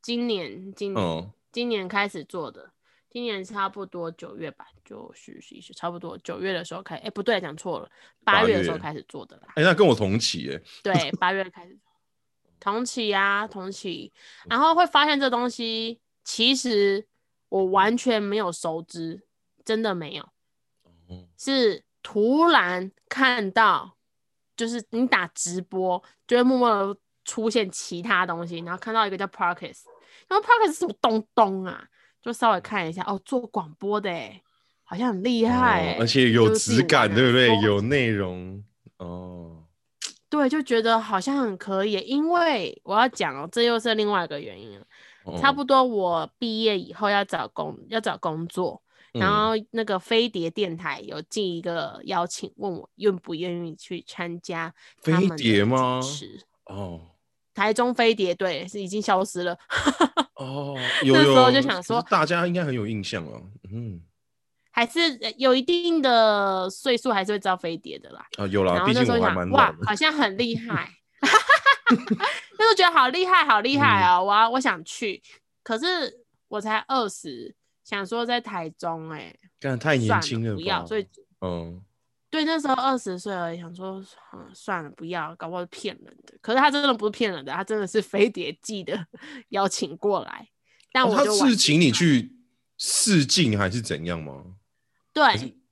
今年，今年，哦、今年开始做的，今年差不多九月吧，就是是是差不多九月的时候开，哎、欸，不对，讲错了，八月的时候开始做的啦。哎、欸，那跟我同期哎。对，八月开始，同期啊，同期，然后会发现这东西其实。我完全没有熟知，真的没有，是突然看到，就是你打直播就会默默的出现其他东西，然后看到一个叫 Podcast，然后 Podcast 是什么东东啊？就稍微看一下，哦，做广播的，哎，好像很厉害，哦，而且有质感，对不对？有内容，哦，对，就觉得好像很可以。因为我要讲哦，这又是另外一个原因，哦，差不多我毕业以后要找工，要找工作。然后那个飞碟电台有进一个邀请，问我愿不愿意去参加飞碟吗？哦，台中飞碟对，是已经消失了。哦，有有，那时候就想说，大家应该很有印象了。嗯，还是有一定的岁数，还是会知道飞碟的啦。啊，有啦，然后那时候想，哇，好像很厉害。那时候觉得好厉害，好厉害啊！我要我想去，可是我才二十。想说在台中哎、欸，太年轻了，不要，所以嗯，对，那时候二十岁而已，想说嗯，算了，不要，搞不好是骗人的。可是他真的不是骗人的，他真的是飞碟寄的 邀请过来。但我就、哦、他是请你去试镜还是怎样吗？对，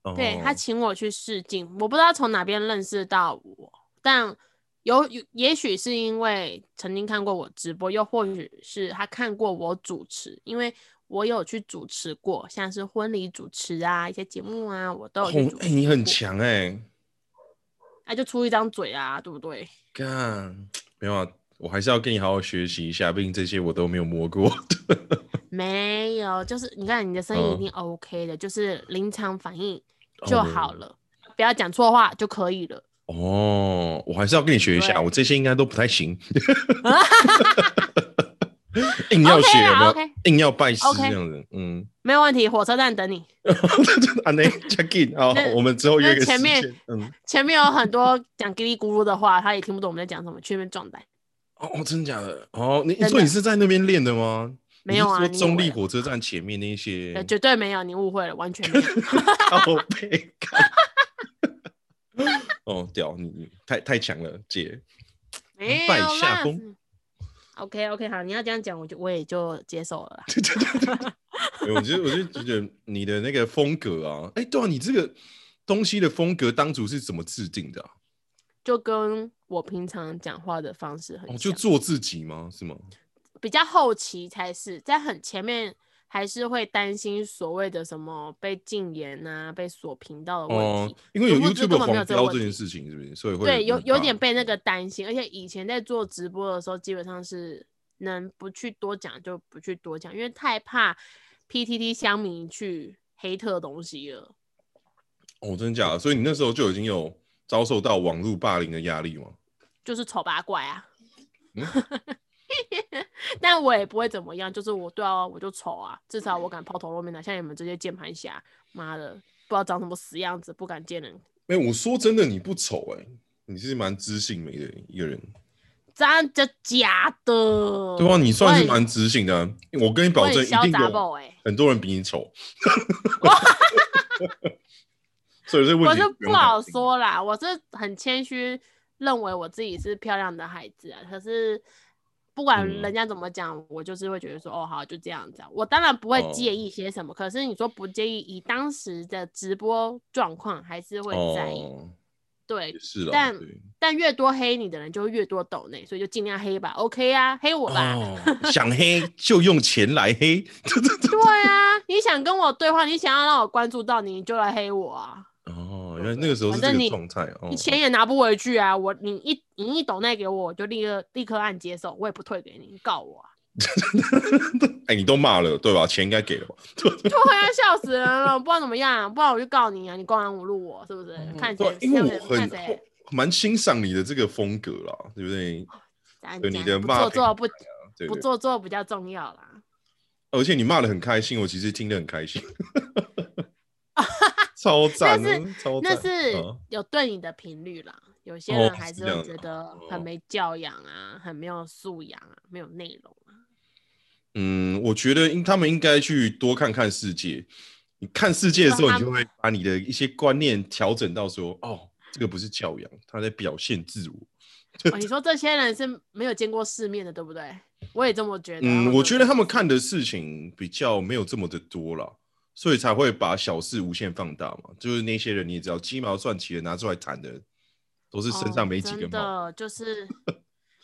哦、对他请我去试镜，我不知道从哪边认识到我，但有有，也许是因为曾经看过我直播，又或许是他看过我主持，因为。我有去主持过，像是婚礼主持啊，一些节目啊，我都有去主持。哎、欸，你很强哎、欸！哎、啊，就出一张嘴啊，对不对？干，没有啊，我还是要跟你好好学习一下，毕竟这些我都没有摸过。没有，就是你看你的声音一定 OK 的，嗯、就是临场反应就好了，哦、不要讲错话就可以了。哦，我还是要跟你学一下，我这些应该都不太行。硬要学有没有？Okay, 硬要拜师这样子.嗯，没有问题，火车站等你。啊，那 check in 好，我们之后约个。前面，嗯，前面有很多讲叽里咕噜的话，他也听不懂我们在讲什么，去那边撞单。哦，真的假的？哦，你你说你是在那边练的吗？没有啊，中立火车站前面那些，绝对没有，你误会了，完全没有。哦，屌，你太太强了，姐，拜下风。OK OK 好，你要这样讲，我就我也就接受了。我觉得我就觉得你的那个风格啊，哎、欸，对啊，你这个东西的风格当初是怎么制定的、啊？就跟我平常讲话的方式很就做自己吗？是吗？比较后期才是，在很前面。还是会担心所谓的什么被禁言啊，被锁频道的问题，哦、因为有 YouTube 黄标这件事情，是不是？所以会对有有点被那个担心，而且以前在做直播的时候，基本上是能不去多讲就不去多讲，因为太怕 PTT 乡民去黑特东西了。哦，真的假的？所以你那时候就已经有遭受到网络霸凌的压力吗？就是丑八怪啊。嗯 但我也不会怎么样，就是我对啊，我就丑啊，至少我敢抛头露面的，像你们这些键盘侠，妈的，不知道长什么死样子，不敢见人。没有，我说真的，你不丑哎、欸，你是蛮知性美的一个人。真的假的？对啊，你算是蛮知性的、啊，我跟你保证，一定有很多人比你丑。所以这问题我是不好说啦，我是很谦虚，认为我自己是漂亮的孩子啊，可是。不管人家怎么讲、嗯，我就是会觉得说，哦，好，就这样子。我当然不会介意些什么，哦、可是你说不介意，以当时的直播状况，还是会在意。哦、对，是但但越多黑你的人，就越多抖内，所以就尽量黑吧。OK 啊，黑我吧。哦、想黑就用钱来黑。对啊，你想跟我对话，你想要让我关注到你，你就来黑我啊。哦，原来那个时候是这个状态哦。你钱也拿不回去啊！我你一你一抖那给我，我就立刻立刻按接受，我也不退给你，你告我啊！哎、欸，你都骂了对吧？钱应该给了吧？对啊，笑死人了！不知道怎么样、啊，不然我就告你啊！你公然侮辱我是不是？嗯、看谁？因为我很蛮欣赏你的这个风格啦，对不对？对你的骂，不做作不不做作比较重要啦。而且你骂的很开心，我其实听得很开心。超 赞！那是那是有对你的频率啦、嗯。有些人还是会觉得很没教养啊、哦，很没有素养啊，没有内容啊。嗯，我觉得应他们应该去多看看世界。你看世界的时候，你就会把你的一些观念调整到说：哦，这个不是教养，他在表现自我。哦、你说这些人是没有见过世面的，对不对？我也这么觉得。嗯，我觉得他们看的事情比较没有这么的多了。所以才会把小事无限放大嘛，就是那些人你也知道，鸡毛蒜皮的拿出来谈的，都是身上没几个毛。哦、真的就是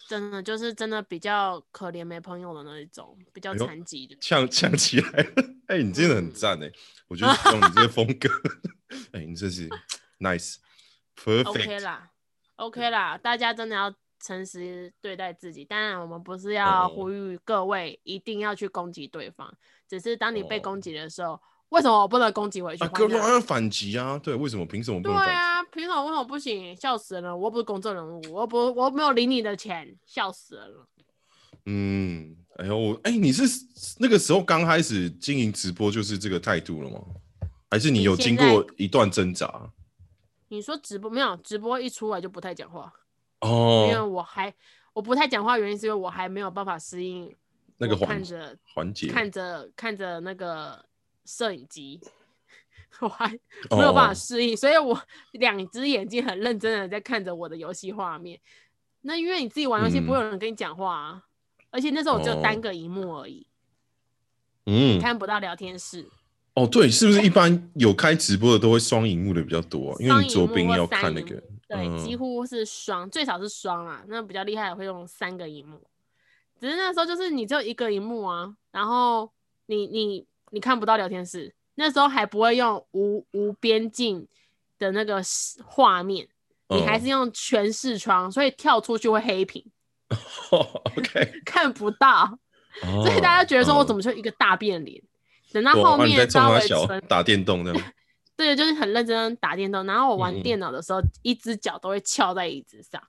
真的就是真的比较可怜没朋友的那一种，比较残疾的，呛呛、哎、起来 哎、欸，你真的很赞哎，我觉得用你这个风格，哎、欸，你这是 nice，perfect。OK 啦，OK 啦，大家真的要诚实对待自己。当然，我们不是要呼吁各位一定要去攻击对方，哦、只是当你被攻击的时候。哦为什么我不能攻击回去？哥，我要反击啊！对，为什么？凭什么不能反？对啊，凭什么？为什么不行？笑死人了！我又不是公众人物，我不，我没有领你的钱，笑死人了。嗯，哎呦，哎、欸，你是那个时候刚开始经营直播就是这个态度了吗？还是你有经过一段挣扎？你说直播没有？直播一出来就不太讲话哦，因为我还我不太讲话，原因是因为我还没有办法适应那个看着环节，看着看着那个。摄影机，我还没有办法适应，oh. 所以我 两只眼睛很认真的在看着我的游戏画面。那因为你自己玩游戏，不会有人跟你讲话啊，嗯、而且那时候我只有单个荧幕而已，嗯，看不到聊天室。哦，oh, 对，是不是一般有开直播的都会双荧幕的比较多啊？因为你左边要看那个，对，嗯、几乎是双，最少是双啊。那比较厉害的会用三个荧幕，只是那时候就是你只有一个荧幕啊，然后你你。你看不到聊天室，那时候还不会用无无边境的那个画面，你还是用全视窗，所以跳出去会黑屏。OK，看不到，所以大家觉得说我怎么就一个大变脸？等到后面稍微打电动呢？对，就是很认真打电动，然后我玩电脑的时候，一只脚都会翘在椅子上。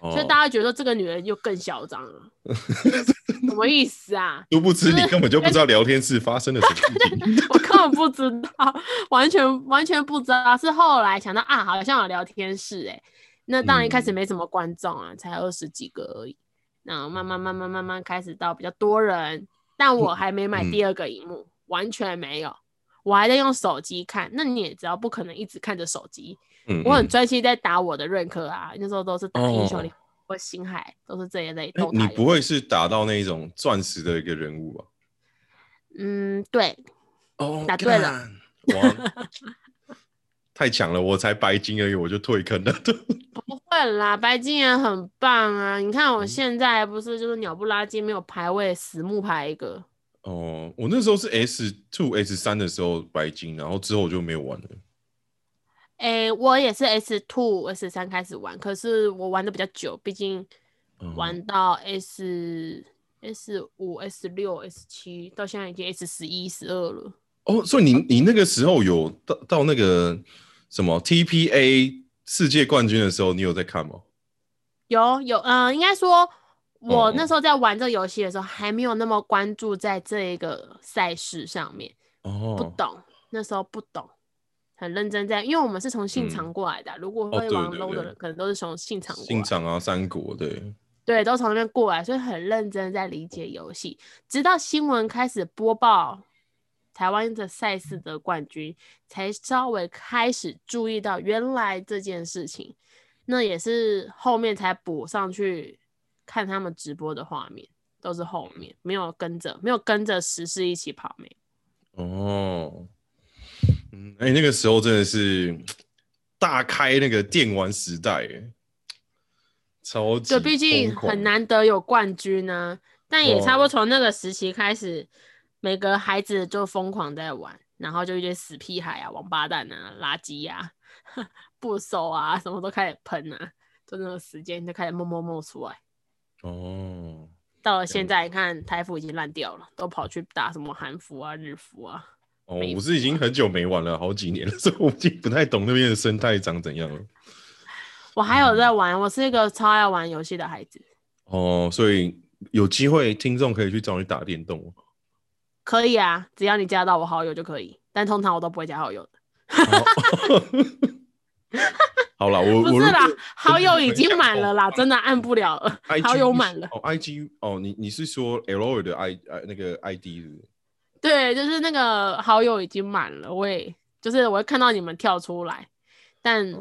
所以大家觉得这个女人又更嚣张了，什么意思啊？殊不知你根本就不知道聊天室发生了什么事情。我根本不知道，完全完全不知道。是后来想到啊，好像有聊天室哎、欸，那当然一开始没什么观众啊，嗯、才二十几个而已。然后慢慢慢慢慢慢开始到比较多人，但我还没买第二个荧幕，嗯、完全没有，我还在用手机看。那你也知道，不可能一直看着手机。我很专心在打我的认可啊，那时候都是打英雄联盟或星海，都是这一类。你不会是打到那种钻石的一个人物吧？嗯，对。哦，答对了。哇，太强了！我才白金而已，我就退坑了。不会啦，白金也很棒啊！你看我现在不是就是鸟不拉几，没有排位，死木排一个。哦，我那时候是 S two S 三的时候白金，然后之后我就没有玩了。哎、欸，我也是 S two S 三开始玩，可是我玩的比较久，毕竟玩到 S S 五 S 六 S 七，到现在已经 S 十一十二了。哦，所以你你那个时候有到到那个什么 TPA 世界冠军的时候，你有在看吗？有有，嗯、呃，应该说我那时候在玩这个游戏的时候，还没有那么关注在这一个赛事上面，哦，不懂，那时候不懂。很认真在，因为我们是从信长过来的，嗯、如果会玩 low 的人，可能都是从信长过来。信长啊，三国对，对，都从那边过来，所以很认真在理解游戏。直到新闻开始播报台湾的赛事的冠军，才稍微开始注意到原来这件事情。那也是后面才补上去看他们直播的画面，都是后面没有跟着，没有跟着时事一起跑没。哦。嗯，哎、欸，那个时候真的是大开那个电玩时代，哎，超级。对，毕竟很难得有冠军呢、啊。但也差不多从那个时期开始，每个孩子就疯狂在玩，然后就一堆死屁孩啊、王八蛋啊、垃圾呀、啊、不熟啊，什么都开始喷啊，就那个时间就开始默默默出来。哦。到了现在，你看台服已经烂掉了，都跑去打什么韩服啊、日服啊。哦，我是已经很久没玩了，好几年了，所以我已经不太懂那边的生态长怎样了。我还有在玩，嗯、我是一个超爱玩游戏的孩子。哦，所以有机会听众可以去找你打电动。可以啊，只要你加到我好友就可以，但通常我都不会加好友的。好了，我 不是啦，好友已经满了啦，真的按不了了，好友满了。哦，IG 哦，你你是说 L O 的 I 那个 ID？对，就是那个好友已经满了，我也就是我会看到你们跳出来，但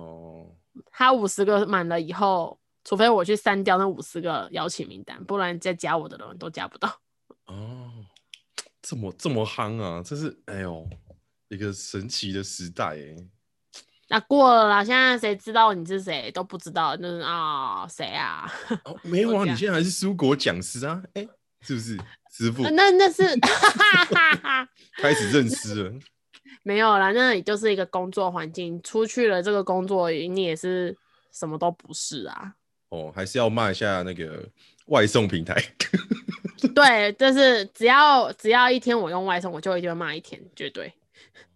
他五十个满了以后，除非我去删掉那五十个邀请名单，不然再加我的人都加不到。哦，这么这么夯啊！这是哎呦，一个神奇的时代哎。那过了啦，现在谁知道你是谁都不知道，就是啊，谁啊？哦，没有啊，你现在还是蔬果讲师啊？哎、欸，是不是师傅？那那是 开始认识了。没有啦，那里就是一个工作环境，出去了这个工作，你也是什么都不是啊。哦，还是要骂一下那个外送平台。对，就是只要只要一天我用外送，我就一定会骂一天，绝对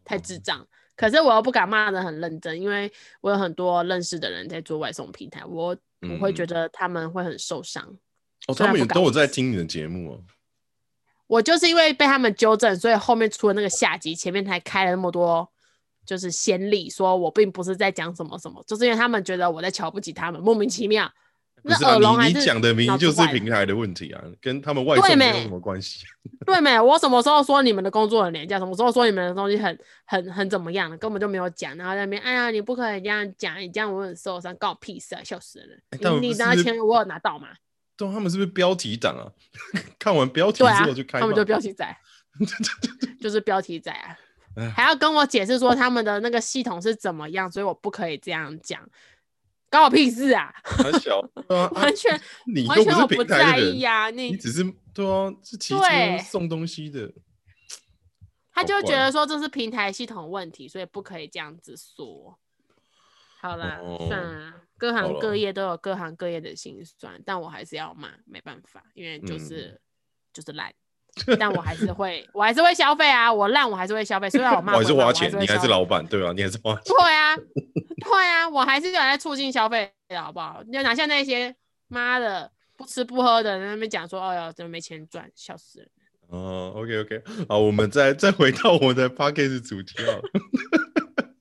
太智障。可是我又不敢骂的很认真，因为我有很多认识的人在做外送平台，我我会觉得他们会很受伤。嗯。哦，他们也都有在听你的节目哦。我就是因为被他们纠正，所以后面出了那个下集，前面才开了那么多就是先例，说我并不是在讲什么什么，就是因为他们觉得我在瞧不起他们，莫名其妙。那耳聋还是？你讲的明明就是平台的问题啊，跟他们外送没有什么关系。对没？我什么时候说你们的工作很廉价？什么时候说你们的东西很很很怎么样？根本就没有讲。然后在那边，哎呀，你不可以这样讲，你这样我很受伤，关我屁事啊！笑死人了。欸、你你拿钱我有拿到吗？对，他们是不是标题党啊？看完标题之后就开、啊，他们就标题仔，就是标题仔啊！还要跟我解释说他们的那个系统是怎么样，所以我不可以这样讲，关我屁事啊！小啊完全，你完全我不在意呀、啊，你你只是对啊，是骑车送东西的，他就会觉得说这是平台系统问题，所以不可以这样子说。好啦，哦、算了。各行各业都有各行各业的心酸，但我还是要骂，没办法，因为就是、嗯、就是烂，但我还是会，我还是会消费啊，我烂我还是会消费，虽然我骂，我还是花钱，你还是老板，对啊，你还是花钱，对啊，对啊，我还是有在促进消费，好不好？就哪像那些妈的不吃不喝的，在那边讲说，哦哟，怎么没钱赚，笑死人。哦，OK OK，好，我们再再回到我们的 Podcast 主题啊。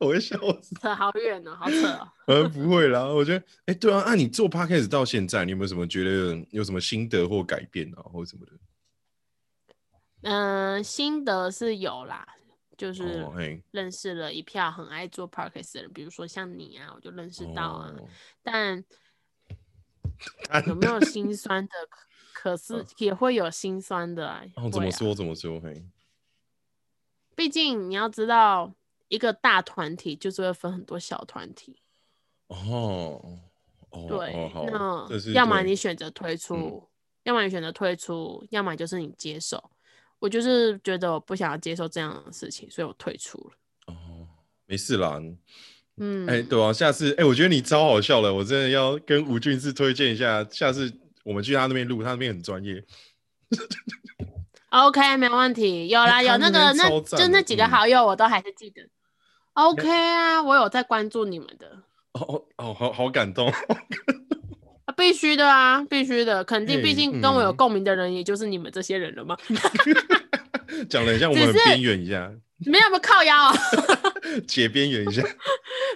我会笑死，扯好远哦，好扯哦。呃，不会啦，我觉得，哎、欸，对啊，那、啊、你做 podcast 到现在，你有没有什么觉得有什么心得或改变啊，或什么的？嗯、呃，心得是有啦，就是认识了一票很爱做 podcast 的人，比如说像你啊，我就认识到啊。哦、但 有没有心酸的？可是也会有心酸的啊。哦，怎么说？怎么说？嘿，毕竟你要知道。一个大团体就是会分很多小团体哦，哦，对，哦、那要么你选择退出，嗯、要么你选择退出，要么就是你接受。我就是觉得我不想要接受这样的事情，所以我退出了。哦，没事啦，嗯，哎、欸，对啊，下次，哎、欸，我觉得你超好笑了，我真的要跟吴俊志推荐一下，下次我们去他那边录，他那边很专业。OK，没问题，有啦，有那个，那，那就那几个好友，我都还是记得。嗯 OK 啊，我有在关注你们的。哦哦，好好感动。啊，必须的啊，必须的，肯定，毕竟跟我有共鸣的人，也就是你们这些人了嘛。讲的像我们很 边缘一下。没有，不靠腰啊。解边缘一下。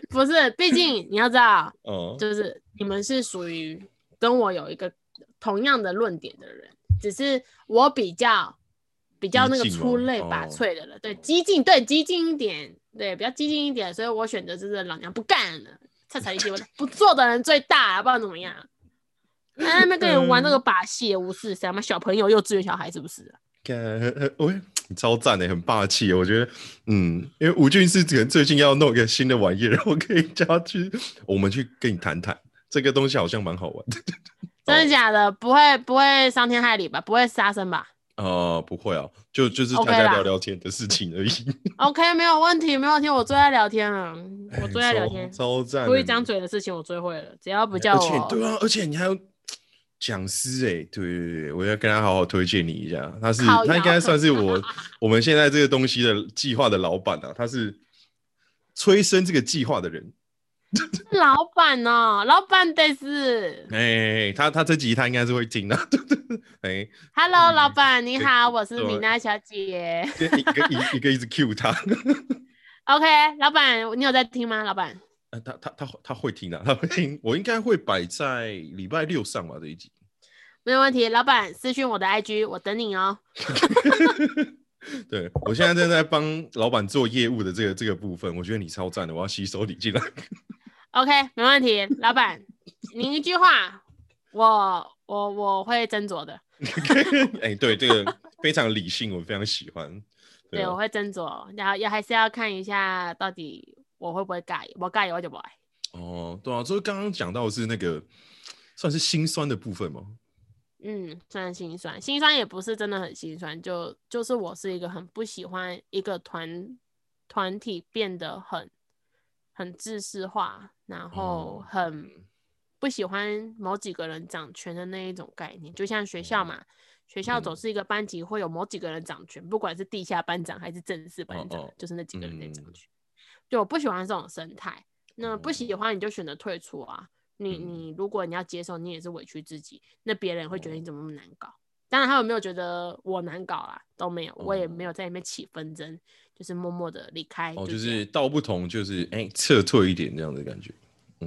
不是，毕竟你要知道，哦，就是你们是属于跟我有一个同样的论点的人，只是我比较比较那个出类拔萃的人，对，激进，对，激进一点。对，比较激进一点，所以我选择就是老娘不干了，差才一些，不做的人最大，不知道怎么样。那那边跟人玩那个把戏，无视什么小朋友、幼稚园小孩，是不是？喂，超赞的，很霸气。我觉得，嗯，因为吴俊是可能最近要弄一个新的玩意，然后可以叫他去，我们去跟你谈谈这个东西，好像蛮好玩的。真的假的？不会不会伤天害理吧？不会杀生吧？哦、呃，不会啊，就就是大家聊聊天的事情而已。OK，, 没有问题，没有问题，我最爱聊天了，欸、我最爱聊天，超赞。不会张嘴的事情我最会了，只要不叫我。而且对啊，而且你还有讲师哎，对对对，我要跟他好好推荐你一下，他是他应该算是我 我们现在这个东西的计划的老板啊，他是催生这个计划的人。老板哦，老板得是。哎、欸，他他这集他应该是会听的。哎、欸、，Hello，老板你好，我是米娜小姐。一个一一个一直 cue 他。OK，老板，你有在听吗？老板？呃，他他他他会听的，他会听。我应该会摆在礼拜六上吧这一集。没有问题，老板私讯我的 IG，我等你哦。对，我现在正在帮老板做业务的这个这个部分，我觉得你超赞的，我要吸收你进来。OK，没问题，老板，您一句话，我我我会斟酌的。哎、欸，对，这个非常理性，我非常喜欢。对，对，我会斟酌，然后也还是要看一下到底我会不会改？我介意我就不爱。哦，对啊，就是刚刚讲到的是那个算是心酸的部分吗？嗯，算心酸，心酸也不是真的很心酸，就就是我是一个很不喜欢一个团团体变得很很制式化，然后很不喜欢某几个人掌权的那一种概念，就像学校嘛。学校总是一个班级会有某几个人掌权，不管是地下班长还是正式班长，就是那几个人在掌权。就我不喜欢这种生态，那不喜欢你就选择退出啊。你你如果你要接受，你也是委屈自己，那别人会觉得你怎么那么难搞。当然他有没有觉得我难搞啦？都没有，我也没有在里面起纷争，就是默默的离开。哦，就是道不同，就是哎撤退一点这样的感觉。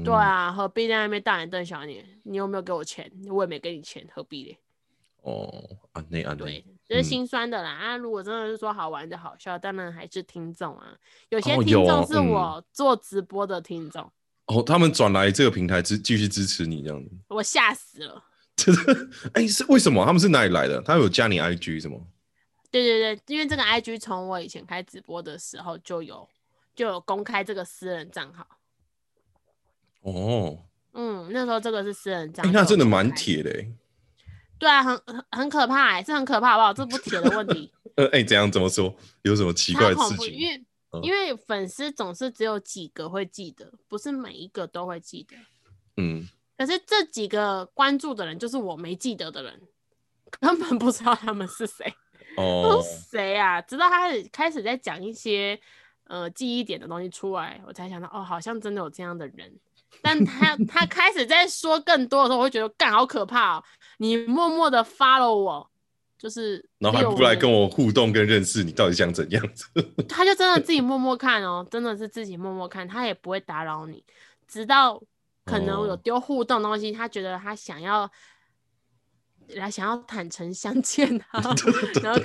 对啊，何必在那边大眼瞪小眼？你有没有给我钱？我也没给你钱，何必嘞？哦，啊，那啊，对，就是心酸的啦。嗯、啊，如果真的是说好玩的好笑，当然还是听众啊。有些听众是我做直播的听众。哦，他们转来这个平台支继续支持你这样子，我吓死了。真的？哎，是为什么？他们是哪里来的？他有加你 IG 什么？对对对，因为这个 IG 从我以前开直播的时候就有就有公开这个私人账号。哦，嗯，那时候这个是私人账号，那真的蛮铁的哎。对啊，很很很可怕哎、欸，这很可怕，好不好？这不铁的问题。呃，哎、欸，怎样？怎么说？有什么奇怪的事情？因为、嗯、因为粉丝总是只有几个会记得，不是每一个都会记得。嗯。可是这几个关注的人，就是我没记得的人，根本不知道他们是谁。哦。谁啊？直到他开始在讲一些呃记忆点的东西出来，我才想到哦，好像真的有这样的人。但他他开始在说更多的时候，我会觉得干好可怕哦！你默默的 follow 我，就是然后还不来跟我互动跟认识，你到底想怎样子？他就真的自己默默看哦，真的是自己默默看，他也不会打扰你，直到可能有丢互动东西，他觉得他想要来想要坦诚相见啊，然后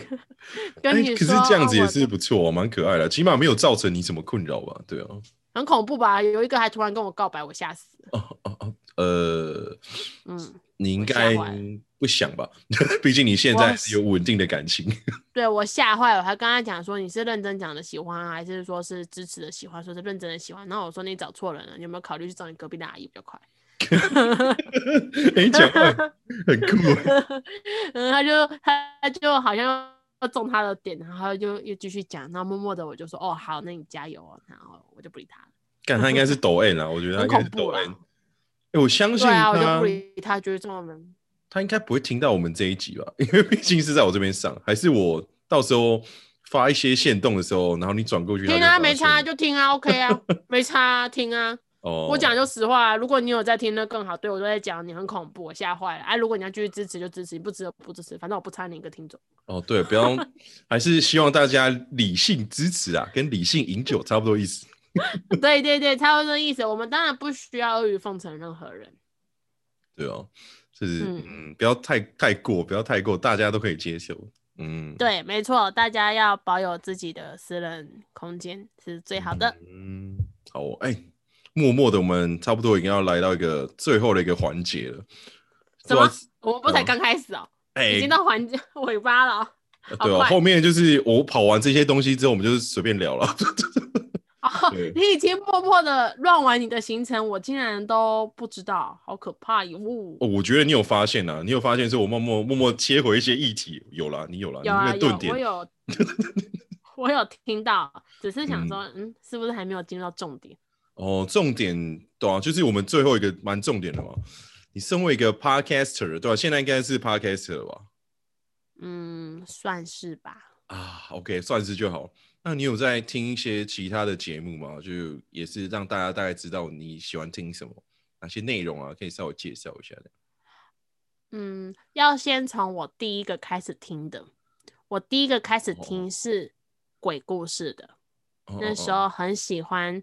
跟你说，可是这样子也是不错，蛮可爱的，起码没有造成你什么困扰吧？对啊。很恐怖吧？有一个还突然跟我告白，我吓死了。哦哦哦，呃，嗯，你应该不想吧？毕竟你现在是有稳定的感情。对，我吓坏了，我还跟他讲说，你是认真讲的喜欢，还是说是支持的喜欢？说是认真的喜欢。然后我说你找错人了，你有没有考虑去找你隔壁的阿姨比较快？你讲话很酷。嗯，他就他他就好像。要中他的点，然后就又继续讲，然后默默的我就说哦好，那你加油哦，然后我就不理他了。干他应该是抖 N 啊，我觉得他应该是抖 N。哎，我相信他，啊、我就不理他，觉得这么闷。他应该不会听到我们这一集吧？因为毕竟是在我这边上，还是我到时候发一些限动的时候，然后你转过去听啊，没差就听啊，OK 啊，没差啊，听啊。哦，我讲就实话，如果你有在听，那更好。对我都在讲，你很恐怖，我吓坏了。哎，如果你要继续支持就支持，你不支持不支持，反正我不差你一个听众。哦，对，不要，还是希望大家理性支持啊，跟理性饮酒差不多意思。对对对，差不多意思。我们当然不需要阿谀奉承任何人。对哦，就是嗯，嗯，不要太太过，不要太过，大家都可以接受。嗯，对，没错，大家要保有自己的私人空间是最好的。嗯，好，哎。默默的，我们差不多已经要来到一个最后的一个环节了。什么？我们不才刚开始哦，哎，已经到环节尾巴了。对啊，后面就是我跑完这些东西之后，我们就是随便聊了。哦，你已经默默的乱完你的行程，我竟然都不知道，好可怕哟！哦，我觉得你有发现呐，你有发现是我默默默默切回一些议题，有啦，你有啦，有啊，有，我有，我有听到，只是想说，嗯，是不是还没有进入到重点？哦，重点对啊，就是我们最后一个蛮重点的嘛。你身为一个 podcaster，对吧？现在应该是 podcaster 了吧？嗯，算是吧。啊，OK，算是就好。那你有在听一些其他的节目吗？就也是让大家大概知道你喜欢听什么，哪些内容啊？可以稍微介绍一下的。嗯，要先从我第一个开始听的。我第一个开始听是鬼故事的，哦、那时候很喜欢。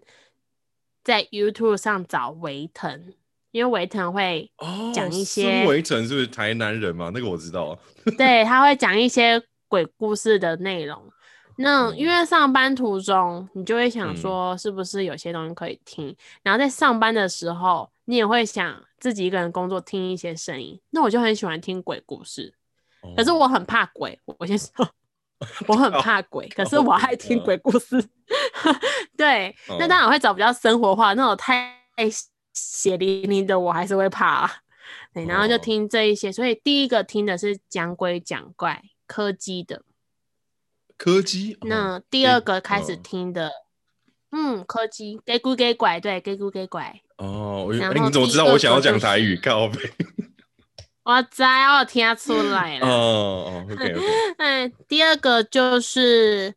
在 YouTube 上找维腾，因为维腾会讲一些。维腾是不是台南人嘛？那个我知道。对，他会讲一些鬼故事的内容。那因为上班途中，你就会想说，是不是有些东西可以听？嗯、然后在上班的时候，你也会想自己一个人工作听一些声音。那我就很喜欢听鬼故事，可是我很怕鬼。我先说。我很怕鬼，可是我爱听鬼故事。对，哦、那当然会找比较生活化，那种太血淋淋的，我还是会怕、啊。对，然后就听这一些，哦、所以第一个听的是讲鬼讲怪柯基的。柯基。那第二个开始听的，哦、嗯，柯基给咕给拐，对，给咕给拐。哦，你怎么知道我想要讲台语？靠北。我知，我听出来了。哦哦，OK OK。嗯，第二个就是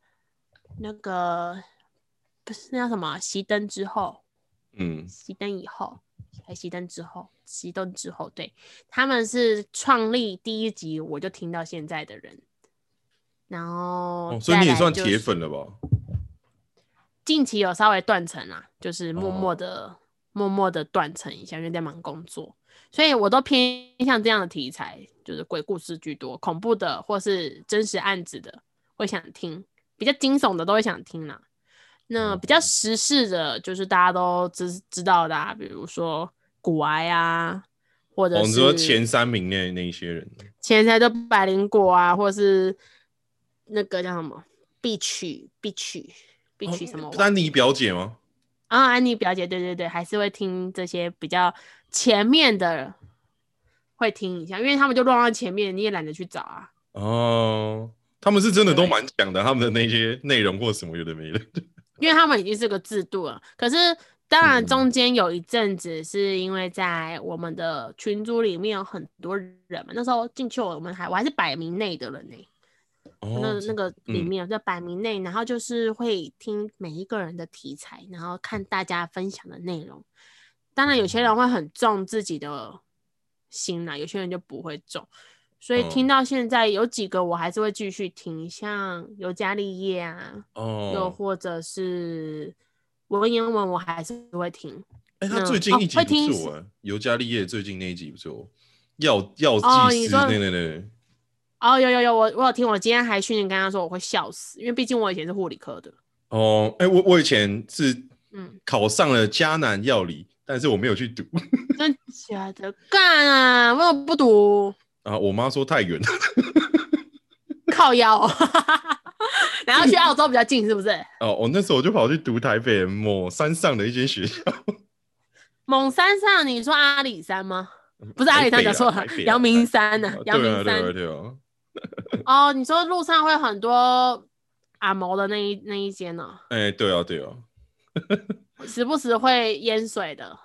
那个不是那叫什么？熄灯之后，嗯，熄灯以后，还熄灯之后，熄灯之后，对，他们是创立第一集我就听到现在的人，然后、所以你也算铁粉了吧？近期有稍微断层啊，就是默默的、哦、默默的断层一下，因为在忙工作。所以我都偏向这样的题材，就是鬼故事居多，恐怖的或是真实案子的会想听，比较惊悚的都会想听啦。那比较时事的，就是大家都知知道的，啊，比如说古癌啊，或者是、哦、你说前三名那那一些人，前三就百灵果啊，或者是那个叫什么必曲必曲必曲什么？安妮表姐吗？啊，安妮表姐，对对对，还是会听这些比较。前面的会听一下，因为他们就乱在前面，你也懒得去找啊。哦，他们是真的都蛮讲的，他们的那些内容或什么有的没的。因为他们已经是个制度了。可是当然中间有一阵子是因为在我们的群组里面有很多人嘛，那时候进去我们还我还是百名内的人呢。哦，那那个里面在百名内，然后就是会听每一个人的题材，然后看大家分享的内容。当然，有些人会很重自己的心呐，有些人就不会重。所以听到现在有几个，我还是会继续听，像尤加利叶啊，哦，又或者是文言文，我还是会听。哎、欸，他最近一集不错啊，尤加利叶最近那一集不错，药药剂师，对对对。哦，有有有，我我有听，我今天还训练跟他说我会笑死，因为毕竟我以前是护理科的。哦，哎、欸，我我以前是嗯考上了迦南药理。但是我没有去读，真假的干啊！为什么不读啊？我妈说太远了，靠腰、喔，然后去澳洲比较近，是不是？哦，我那时候我就跑去读台北某山上的一间学校。某山上，你说阿里山吗？不是阿里山，讲错了，阳明山呢？阳明山。对啊，对啊。哦，你说路上会很多阿毛的那一那一间呢？哎，对啊，对啊。时不时会淹水的。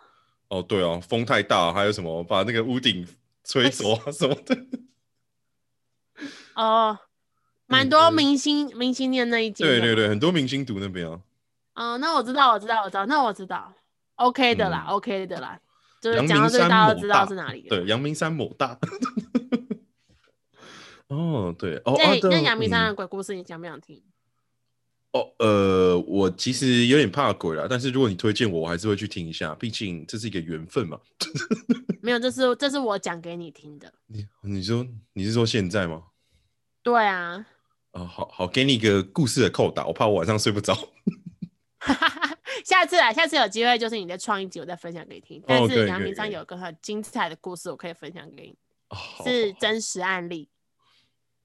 哦，对啊，风太大，还有什么把那个屋顶吹走啊什么的。哦，蛮多明星、嗯、明星念那一间。对对对，很多明星读那边啊。哦，那我知道，我知道，我知道，那我知道，OK 的啦、嗯、，OK 的啦，就是讲到这个大家都知道是哪里。对，阳明山某大。哦，对，哦，那那阳明山的鬼故事，你想不想听？哦，呃，我其实有点怕鬼啦，但是如果你推荐我，我还是会去听一下，毕竟这是一个缘分嘛。没有，这是这是我讲给你听的。你你说你是说现在吗？对啊。哦，好好，给你一个故事的扣打，我怕我晚上睡不着。下次啊，下次有机会就是你的创一集，我再分享给你听。但是阳明章有个很精彩的故事，我可以分享给你，哦、是真实案例。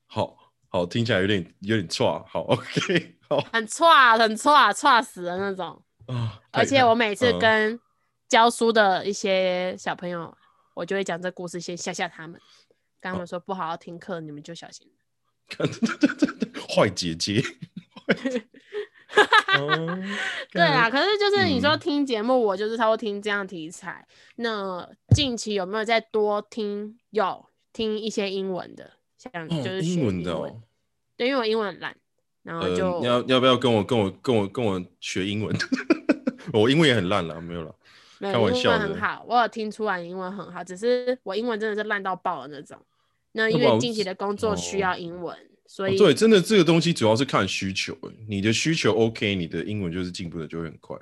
好。好，听起来有点有点错，好，OK，好，很差，很差差死的那种。哦、而且我每次跟教书的一些小朋友，嗯、我就会讲这故事，先吓吓他们，跟他们说不好好听课，哦、你们就小心。坏姐姐。对啊，可是就是你说听节目，嗯、我就是差不多听这样题材。那近期有没有再多听？有听一些英文的。像就是英文，英文的哦，对，因为我英文很烂，然后就、呃、要要不要跟我跟我跟我跟我学英文？我英文也很烂了，没有了，开玩笑的。英文很好，我有听出来英文很好，只是我英文真的是烂到爆的那种。那因为近期的工作需要英文，哦、所以、哦、对，真的这个东西主要是看需求。你的需求 OK，你的英文就是进步的就会很快。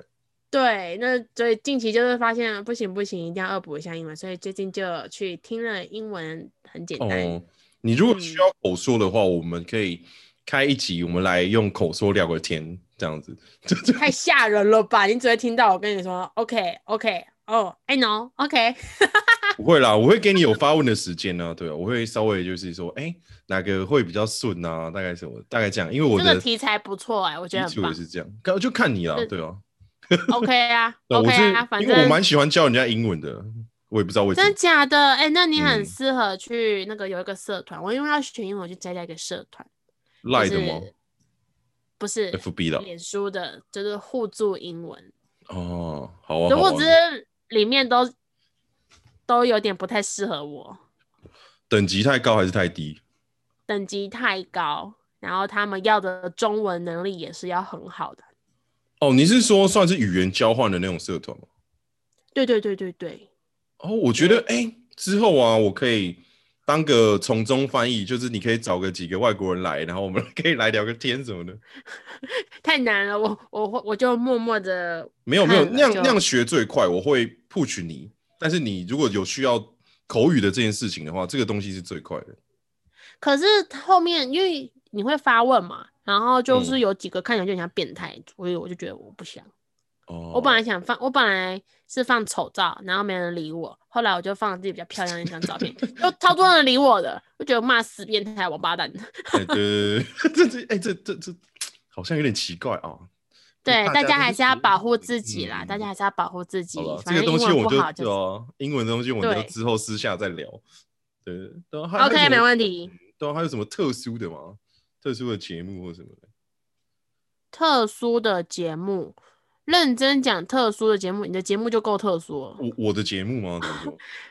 对，那所以近期就是发现不行不行，一定要恶补一下英文，所以最近就去听了英文，很简单。哦你如果需要口说的话，嗯、我们可以开一集，我们来用口说聊个天，这样子。太吓人了吧！你只会听到我跟你说，OK，OK，OK，OK 哦，I know，OK，不会啦，我会给你有发问的时间呢、啊。对啊，我会稍微就是说，哎、欸，哪个会比较顺啊？大概什么？大概这样，因为我的题材不错哎、欸，我觉得很棒。是这样，就看你啦，对啊。OK 啊，OK 啊，反正因为我蛮喜欢教人家英文的，我也不知道为什么。真的假的？哎、欸，那你很适合去那个有一个社团、嗯，我因为要学英文，我就加加一个社团。赖的吗？不是，FB 的，脸书的，就是互助英文。哦，好啊。殊不知里面都都有点不太适合我。等级太高还是太低？等级太高，然后他们要的中文能力也是要很好的。哦，你是说算是语言交换的那种社团吗？对对对对对。哦，我觉得哎、欸，之后啊，我可以当个从中翻译，就是你可以找个几个外国人来，然后我们可以来聊个天什么的。太难了，我我我就默默的。没有没有，那样那样学最快，我会 push 你。但是你如果有需要口语的这件事情的话，这个东西是最快的。可是后面因为你会发问嘛。然后就是有几个看起来就很像变态，嗯，所以我就觉得我不想。哦。我本来想放，我本来是放丑照，然后没人理我。后来我就放自己比较漂亮的一张照片，就超多人理我的，我觉得骂死变态王八蛋。对对对，这这哎这这这好像有点奇怪啊，哦。对，大家还是要保护自己啦，嗯，大家还是要保护自己。这个东西我就对啊，英文的东西我们就之后私下再聊。对，对，OK，没问题。对啊，还有什么特殊的吗？特殊的节目或什么的？特殊的节目，认真讲特殊的节目，你的节目就够特殊了。我我的节目吗？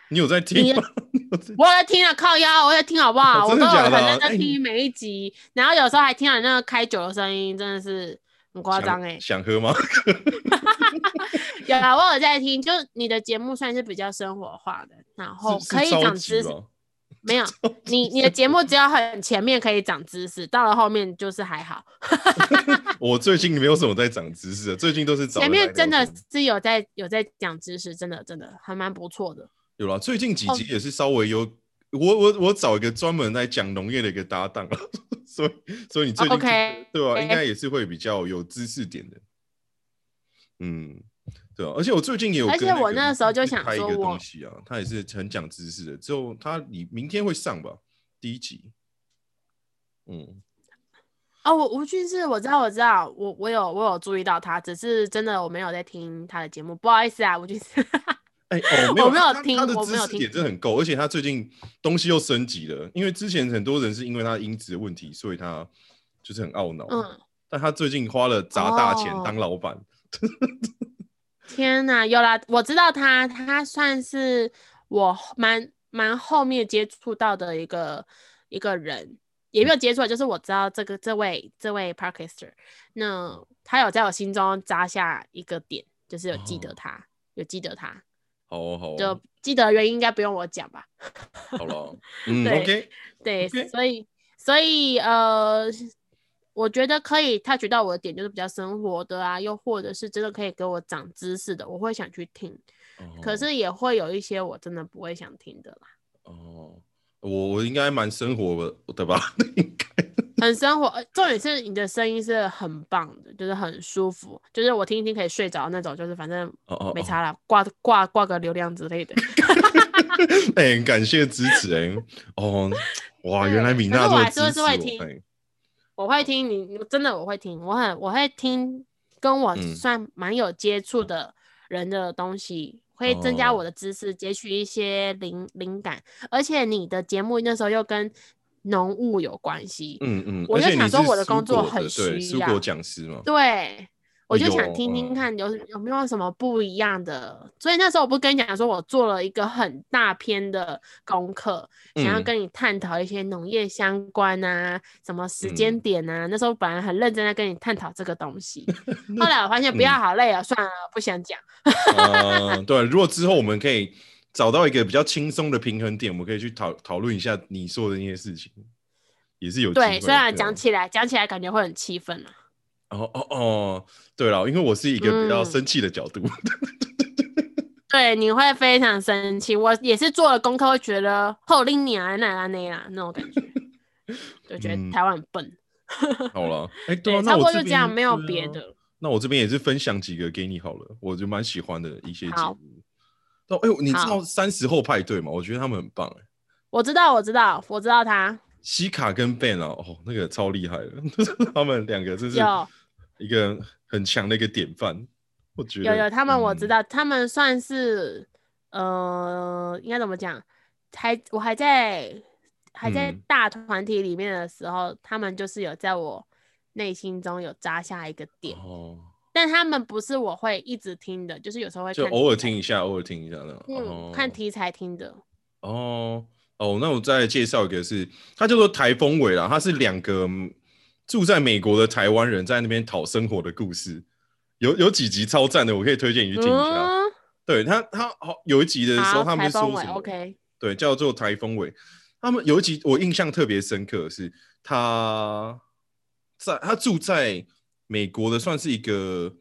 你有在听吗？我在听啊，靠腰，我在听好不好？我都有很认真听每一集，然后有时候还听到你那个开酒的声音，真的是很夸张哎。想喝吗？有啊，我有在听，就你的节目算是比较生活化的，然后可以讲知识。没有，你你的节目只要很前面可以长知识，到了后面就是还好。我最近没有什么在长知识，最近都是前面真的是有在有在讲知识，真的真的还蛮不错的。有啦，最近几集也是稍微有，哦、我我我找一个专门来讲农业的一个搭档，所以所以你最近、okay, 对吧、啊？应该也是会比较有知识点的，嗯。对啊，而且我最近也有，而且我那个时候就想说，一个东西啊，他也是很讲知识的。之后他你明天会上吧？第一集，嗯，哦，我吴俊是我知道，我知道，我我有我有注意到他，只是真的我没有在听他的节目，不好意思啊，吴俊是。哎、欸，哦，没有，我没有听，他的知识点真的很够，而且他最近东西又升级了，因为之前很多人是因为他音质的问题，所以他就是很懊恼。嗯，但他最近花了砸大钱当老板。哦 天呐，有啦，我知道他，他算是我蛮蛮后面接触到的一个一个人，也没有接触，就是我知道这个这位这位 Podcaster，那他有在我心中扎下一个点，就是有记得他，哦、有记得他，好哦好哦，就记得原因应该不用我讲吧？好了，嗯对，OK，对，okay. 所以所以呃。我觉得可以 touch 到我的点，就是比较生活的啊，又或者是真的可以给我长知识的，我会想去听。哦、可是也会有一些我真的不会想听的啦。哦，我我应该蛮生活的吧？应该很生活。重点是你的声音是很棒的，就是很舒服，就是我听一听可以睡着那种，就是反正没差啦，挂挂挂个流量之类的。哎、欸，感谢支持哎、欸。哦，哇，原来米娜这么支持我。我会听你，真的我会听，我很我会听跟我算蛮有接触的人的东西，嗯、会增加我的知识，截取一些灵灵感。而且你的节目那时候又跟农务有关系，嗯嗯，我就想说我的工作很需要，蔬果讲师嘛，对。我就想听听看有有没有什么不一样的，所以那时候我不跟你讲说，我做了一个很大篇的功课，想要跟你探讨一些农业相关啊，什么时间点啊。那时候本来很认真在跟你探讨这个东西，后来我发现不要好累啊，算了，不想讲。嗯，对，如果之后我们可以找到一个比较轻松的平衡点，我们可以去讨讨论一下你说的那些事情，也是有对。虽然讲起来讲起来感觉会很气愤啊。哦哦哦，对了，因为我是一个比较生气的角度，嗯、对，你会非常生气。我也是做了功课，会觉得后拎你啊，那啊那啊那种感觉，就觉得台湾很笨。嗯、好了，哎、欸，对、啊，差不多就这样，没有别的、啊。那我这边也是分享几个给你好了，我就蛮喜欢的一些节目。哦，哎呦，你知道三十后派对吗？我觉得他们很棒哎。我知道，我知道，我知道他。西卡跟 Ben 啊，哦，那个超厉害的，他们两个真是一个很强的一个典范。我觉得有有他们，我知道、嗯、他们算是呃，应该怎么讲？还我还在还在大团体里面的时候、嗯，他们就是有在我内心中有扎下一个点。哦，但他们不是我会一直听的，就是有时候会就偶尔听一下，偶尔听一下的。嗯、哦，看题材听的。哦哦，那我再介绍一个是，他叫做台风尾啦，他是两个住在美国的台湾人在那边讨生活的故事。有有几集超赞的，我可以推荐你去听一下。嗯、对他，他好有一集的时候，他们说什么？OK，对，叫做台风尾。他们有一集我印象特别深刻的是，他在他住在美国的，算是一个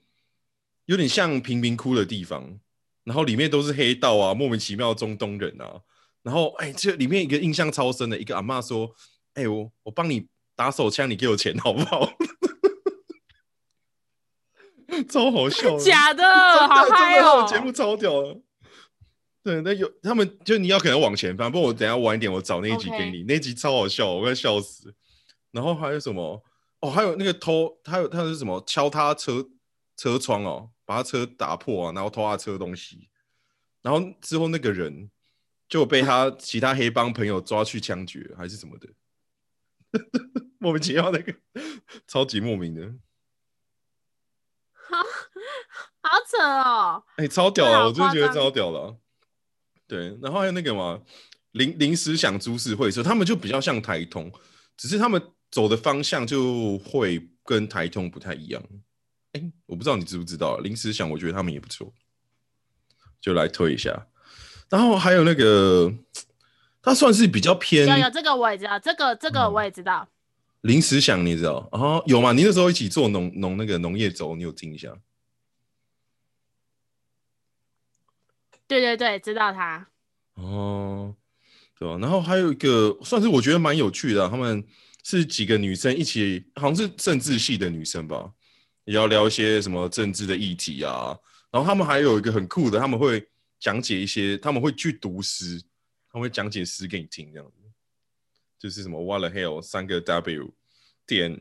有点像贫民窟的地方，然后里面都是黑道啊，莫名其妙中东人啊。然后哎，这里面一个印象超深的一个阿嬷说：“哎，我我帮你打手枪，你给我钱好不好？” 超好笑的，假的，好嗨哦！节目超屌的。对，那有他们就你要可能往前翻，不过我等一下晚一点我找那一集给你.那一集超好笑，我快笑死。然后还有什么？哦，还有那个偷，还有他是什么？敲他车车窗哦，把他车打破啊，然后偷他车东西。然后之后那个人就被他其他黑帮朋友抓去枪决，还是什么的，莫名其妙那个，超级莫名的。好好扯哦！哎、欸，超屌了，我真的觉得超屌了。对，然后还有那个嘛，临临时想株式会社，他们就比较像台通，只是他们走的方向就会跟台通不太一样。哎、欸，我不知道你知不知道，临时想，我觉得他们也不错，就来推一下。然后还有那个，他算是比较偏，有有这个我也知道，这个这个我也知道。嗯临时想，你知道哦？有吗？你那时候一起做农农那个农业周，你有听一下？对对对，知道他。哦，对吧？然后还有一个，算是我觉得蛮有趣的，他们是几个女生一起，好像是政治系的女生吧，也要聊一些什么政治的议题啊。然后他们还有一个很酷的，他们会讲解一些，他们会去读诗，他们会讲解诗给你听，这样子。就是什么 What the hell 三个 W 点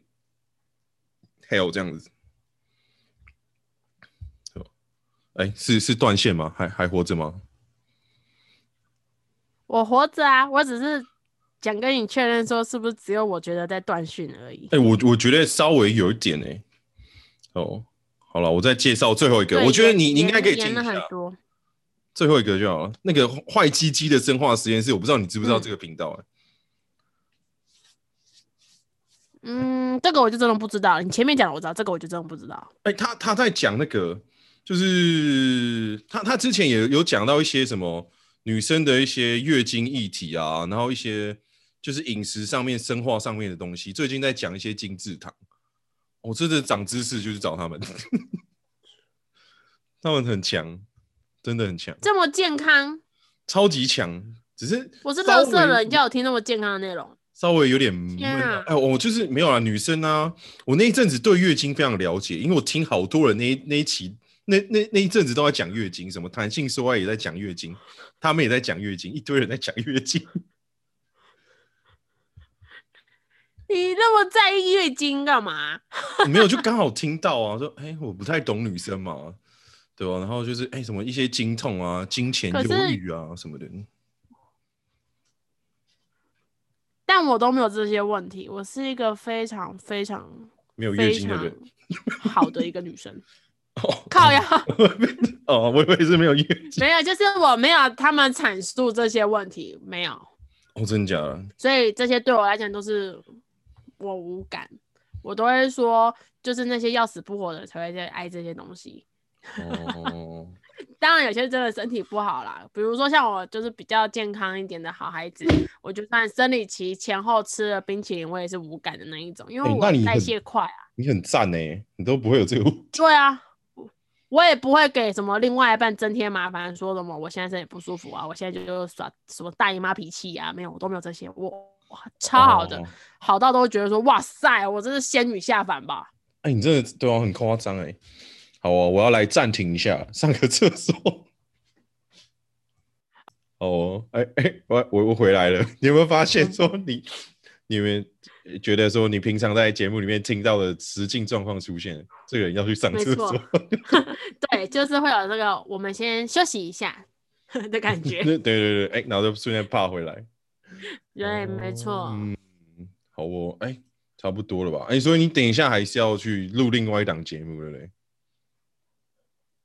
hell 这样子，哎、欸，是是断线吗？还还活着吗？我活着啊，我只是想跟你确认说，是不是只有我觉得在断讯而已？哎、欸，我我觉得稍微有一点哎、欸。哦，好了，我再介绍最后一个，我觉得你你应该可以听一下。最后一个就好了，那个坏鸡鸡的生化实验室，我不知道你知不知道这个频道哎、欸。嗯嗯，这个我就真的不知道。你前面讲的我知道，这个我就真的不知道。哎、欸，他他在讲那个，就是他他之前也有讲到一些什么女生的一些月经议题啊，然后一些就是饮食上面、生化上面的东西。最近在讲一些精制糖，我、哦、真的长知识就是找他们，他们很强，真的很强，这么健康，超级强。只是我是乐色人，你叫我听那么健康的内容。稍微有点闷，哎，我就是没有啊，女生啊，我那一阵子对月经非常了解，因为我听好多人那一那一期那那那一阵子都在讲月经，什么弹性说爱也在讲月经，他们也在讲月经，一堆人在讲月经。你那么在意月经干嘛？没有，就刚好听到啊，说哎、欸，我不太懂女生嘛，对吧？然后就是哎、欸，什么一些经痛啊、经前忧郁啊什么的。但我都没有这些问题，我是一个非常非常没有月经的人，好的一个女生。靠呀！哦，我以为是没有月经，没有，就是我没有他们阐述这些问题，没有。哦，真的假的？所以这些对我来讲都是我无感，我都会说，就是那些要死不活的才会在爱这些东西。哦。当然，有些真的身体不好啦，比如说像我就是比较健康一点的好孩子，我就算生理期前后吃了冰淇淋，我也是无感的那一种，因为我代谢快啊。欸、你很赞呢、欸，你都不会有这个。对啊，我也不会给什么另外一半增添麻烦，说什么我现在身体不舒服啊，我现在就耍什么大姨妈脾气啊，没有，我都没有这些，我哇超好的、哦，好到都会觉得说哇塞，我真是仙女下凡吧？哎、欸，你真的对我很夸张哎。好哦，我要来暂停一下，上个厕所。哦，哎 哎，我我我回来了。你有没有发现说你，嗯、你们觉得说你平常在节目里面听到的实境状况出现，这个人要去上厕所？对，就是会有这个，我们先休息一下的感觉。对对对，哎，然后就瞬间爬回来。对，没错。嗯，好哦，哎，差不多了吧？哎，所以你等一下还是要去录另外一档节目，对不对？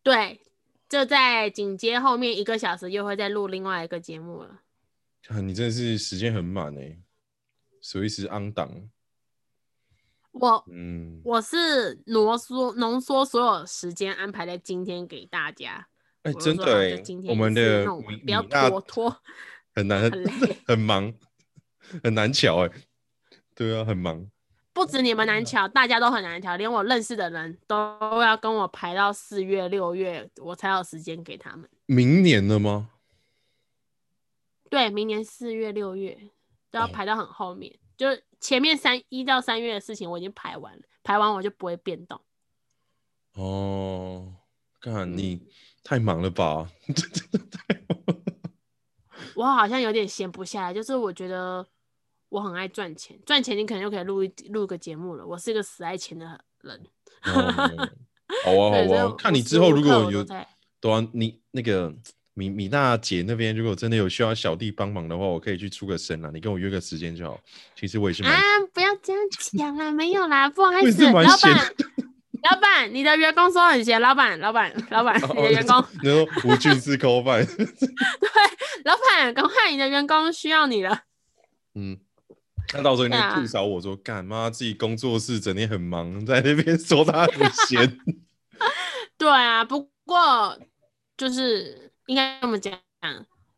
对。就在紧接后面一个小时，又会再录另外一个节目了。啊你真的是时间很满哎，随时 on 档。我嗯，我是浓缩浓缩所有时间安排在今天给大家。哎、欸，真的哎，我们的不要拖拖，很难很很忙，很难巧哎。对啊，很忙。不止你们难调，大家都很难调，连我认识的人都要跟我排到四月、六月，我才有时间给他们。明年了吗？对，明年四月、六月都要排到很后面，哦、就前面三一到三月的事情我已经排完了，排完我就不会变动。哦，看你太忙了吧？我好像有点闲不下来，就是我觉得。我很爱赚钱，赚钱你可能就可以录一录个节目了。我是一个死爱钱的人。哦、好啊，好啊，看你之后如果有，对啊，你那个米米娜姐那边如果真的有需要小弟帮忙的话，我可以去出个声啦。你跟我约个时间就好。其实我也是啊，不要这样讲啦，没有啦，不好意思，老板，老板，你的员工说很闲，老板，老板，老板，你的员工，你说无菌式口饭，对，老板，赶快，你的员工需要你了，嗯。那到时候你吐槽我说干妈？自己工作室整天很忙，在那边 说他很闲。对啊，不过就是应该这么讲，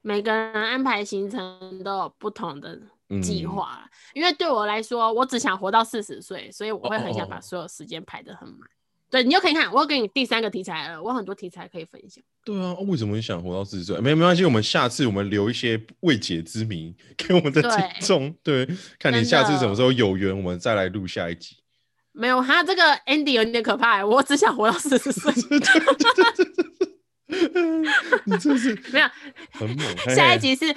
每个人安排行程都有不同的计划。嗯、因为对我来说，我只想活到四十岁，所以我会很想把所有时间排得很满。对，你又可以看，我要给你第三个题材了，我很多题材可以分享。对啊，为什么你想活到四十岁？没没关系，我们下次我们留一些未解之谜给我们的听众。对，看你下次什么时候有缘，我们再来录下一集。没有，他这个 Andy 有点可怕，我只想活到四十岁。你这是 没有很猛。下一集是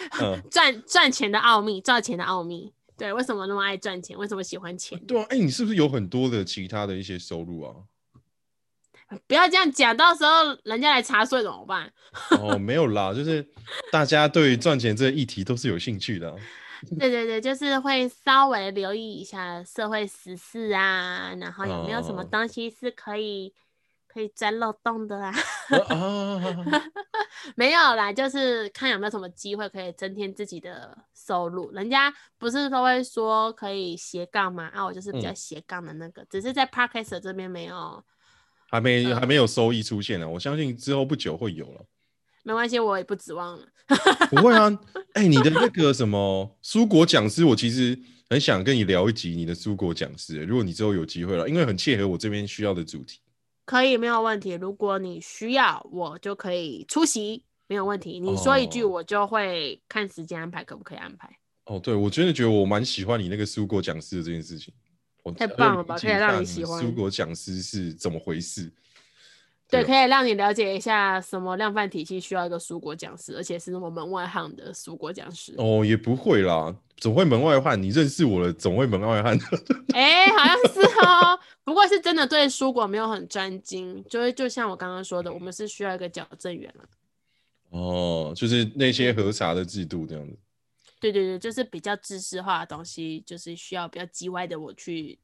赚赚钱的奥秘，赚钱的奥秘。对，为什么那么爱赚钱？为什么喜欢钱？对啊，哎，你是不是有很多的其他的一些收入啊？不要这样讲，到时候人家来查税怎么办？哦，没有啦，就是大家对于赚钱这个议题都是有兴趣的啊。对对对，就是会稍微留意一下社会时事啊，然后有没有什么东西是可以、哦、可以钻漏洞的啊？哦、没有啦，就是看有没有什么机会可以增添自己的收入。人家不是都会说可以斜杠吗？啊，我就是比较斜杠的那个，嗯、只是在 Podcast 这边没有。还没还没有收益出现呢，我相信之后不久会有了。没关系，我也不指望了。不会啊，哎、欸，你的那个什么蔬果讲师，我其实很想跟你聊一集你的蔬果讲师。如果你之后有机会了，因为很切合我这边需要的主题。可以，没有问题。如果你需要，我就可以出席，没有问题。你说一句，我就会看时间安排，可不可以安排？哦，哦，对，我真的觉得我蛮喜欢你那个蔬果讲师的这件事情。太棒了吧！可以让你喜欢。蔬果讲师是怎么回事？对，可以让你了解一下什么量贩体系需要一个蔬果讲师，而且是那么门外汉的蔬果讲师。哦，也不会啦，总会门外汉。你认识我了，总会门外汉。哎、欸，好像是哦。不过是真的对蔬果没有很专精，就是就像我刚刚说的，我们是需要一个矫正员了。哦，就是那些核查的制度这样子。对对对，就是比较知识化的东西，就是需要比较叽歪的我去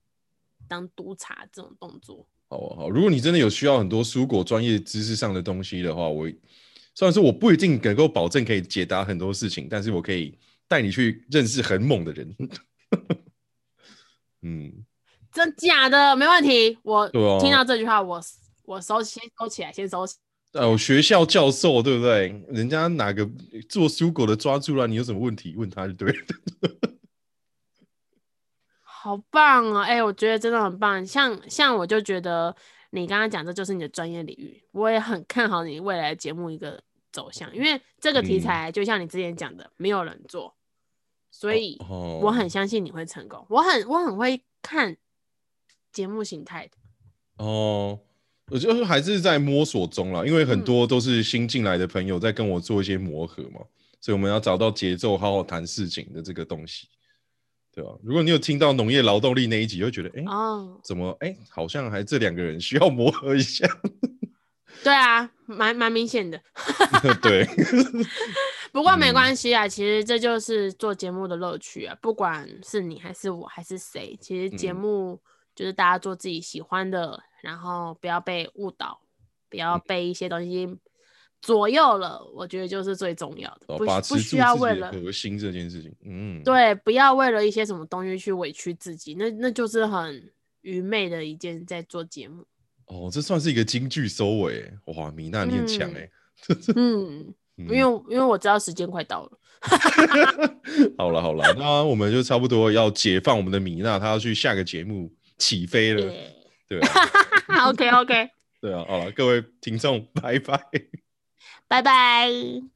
当督察这种动作。好好，如果你真的有需要很多蔬果专业知识上的东西的话，我虽然说我不一定能够保证可以解答很多事情，但是我可以带你去认识很猛的人。嗯，真假的没问题。我听到这句话，我我收先收起来，先收起。哦，学校教授对不对？人家哪个做搜狗的抓住了，你有什么问题问他就对了。好棒啊！哎、欸，我觉得真的很棒。像像我就觉得你刚刚讲这就是你的专业领域，我也很看好你未来的节目一个走向，因为这个题材就像你之前讲的，嗯、没有人做，所以我很相信你会成功。我很我很会看节目形态的。哦。我就是还是在摸索中啦，因为很多都是新进来的朋友在跟我做一些磨合嘛，嗯、所以我们要找到节奏，好好谈事情的这个东西，对吧？如果你有听到农业劳动力那一集，就觉得，哎、欸，哦，怎么，哎、欸，好像还这两个人需要磨合一下。对啊，蛮蛮明显的。对，不过没关系啊、嗯，其实这就是做节目的乐趣啊。不管是你还是我还是谁，其实节目就是大家做自己喜欢的，嗯、然后不要被误导，不要被一些东西左右了。嗯、我觉得就是最重要的，不不需要为了核心这件事情，嗯，对，不要为了一些什么东西去委屈自己，那那就是很愚昧的一件在做节目。哦，这算是一个金句收尾，哇，米娜你很强哎，嗯，因为因为我知道时间快到了，好了好了，那我们就差不多要解放我们的米娜，她要去下个节目起飞了. 对啊，OK OK，对啊，好了，各位听众，拜拜，拜拜。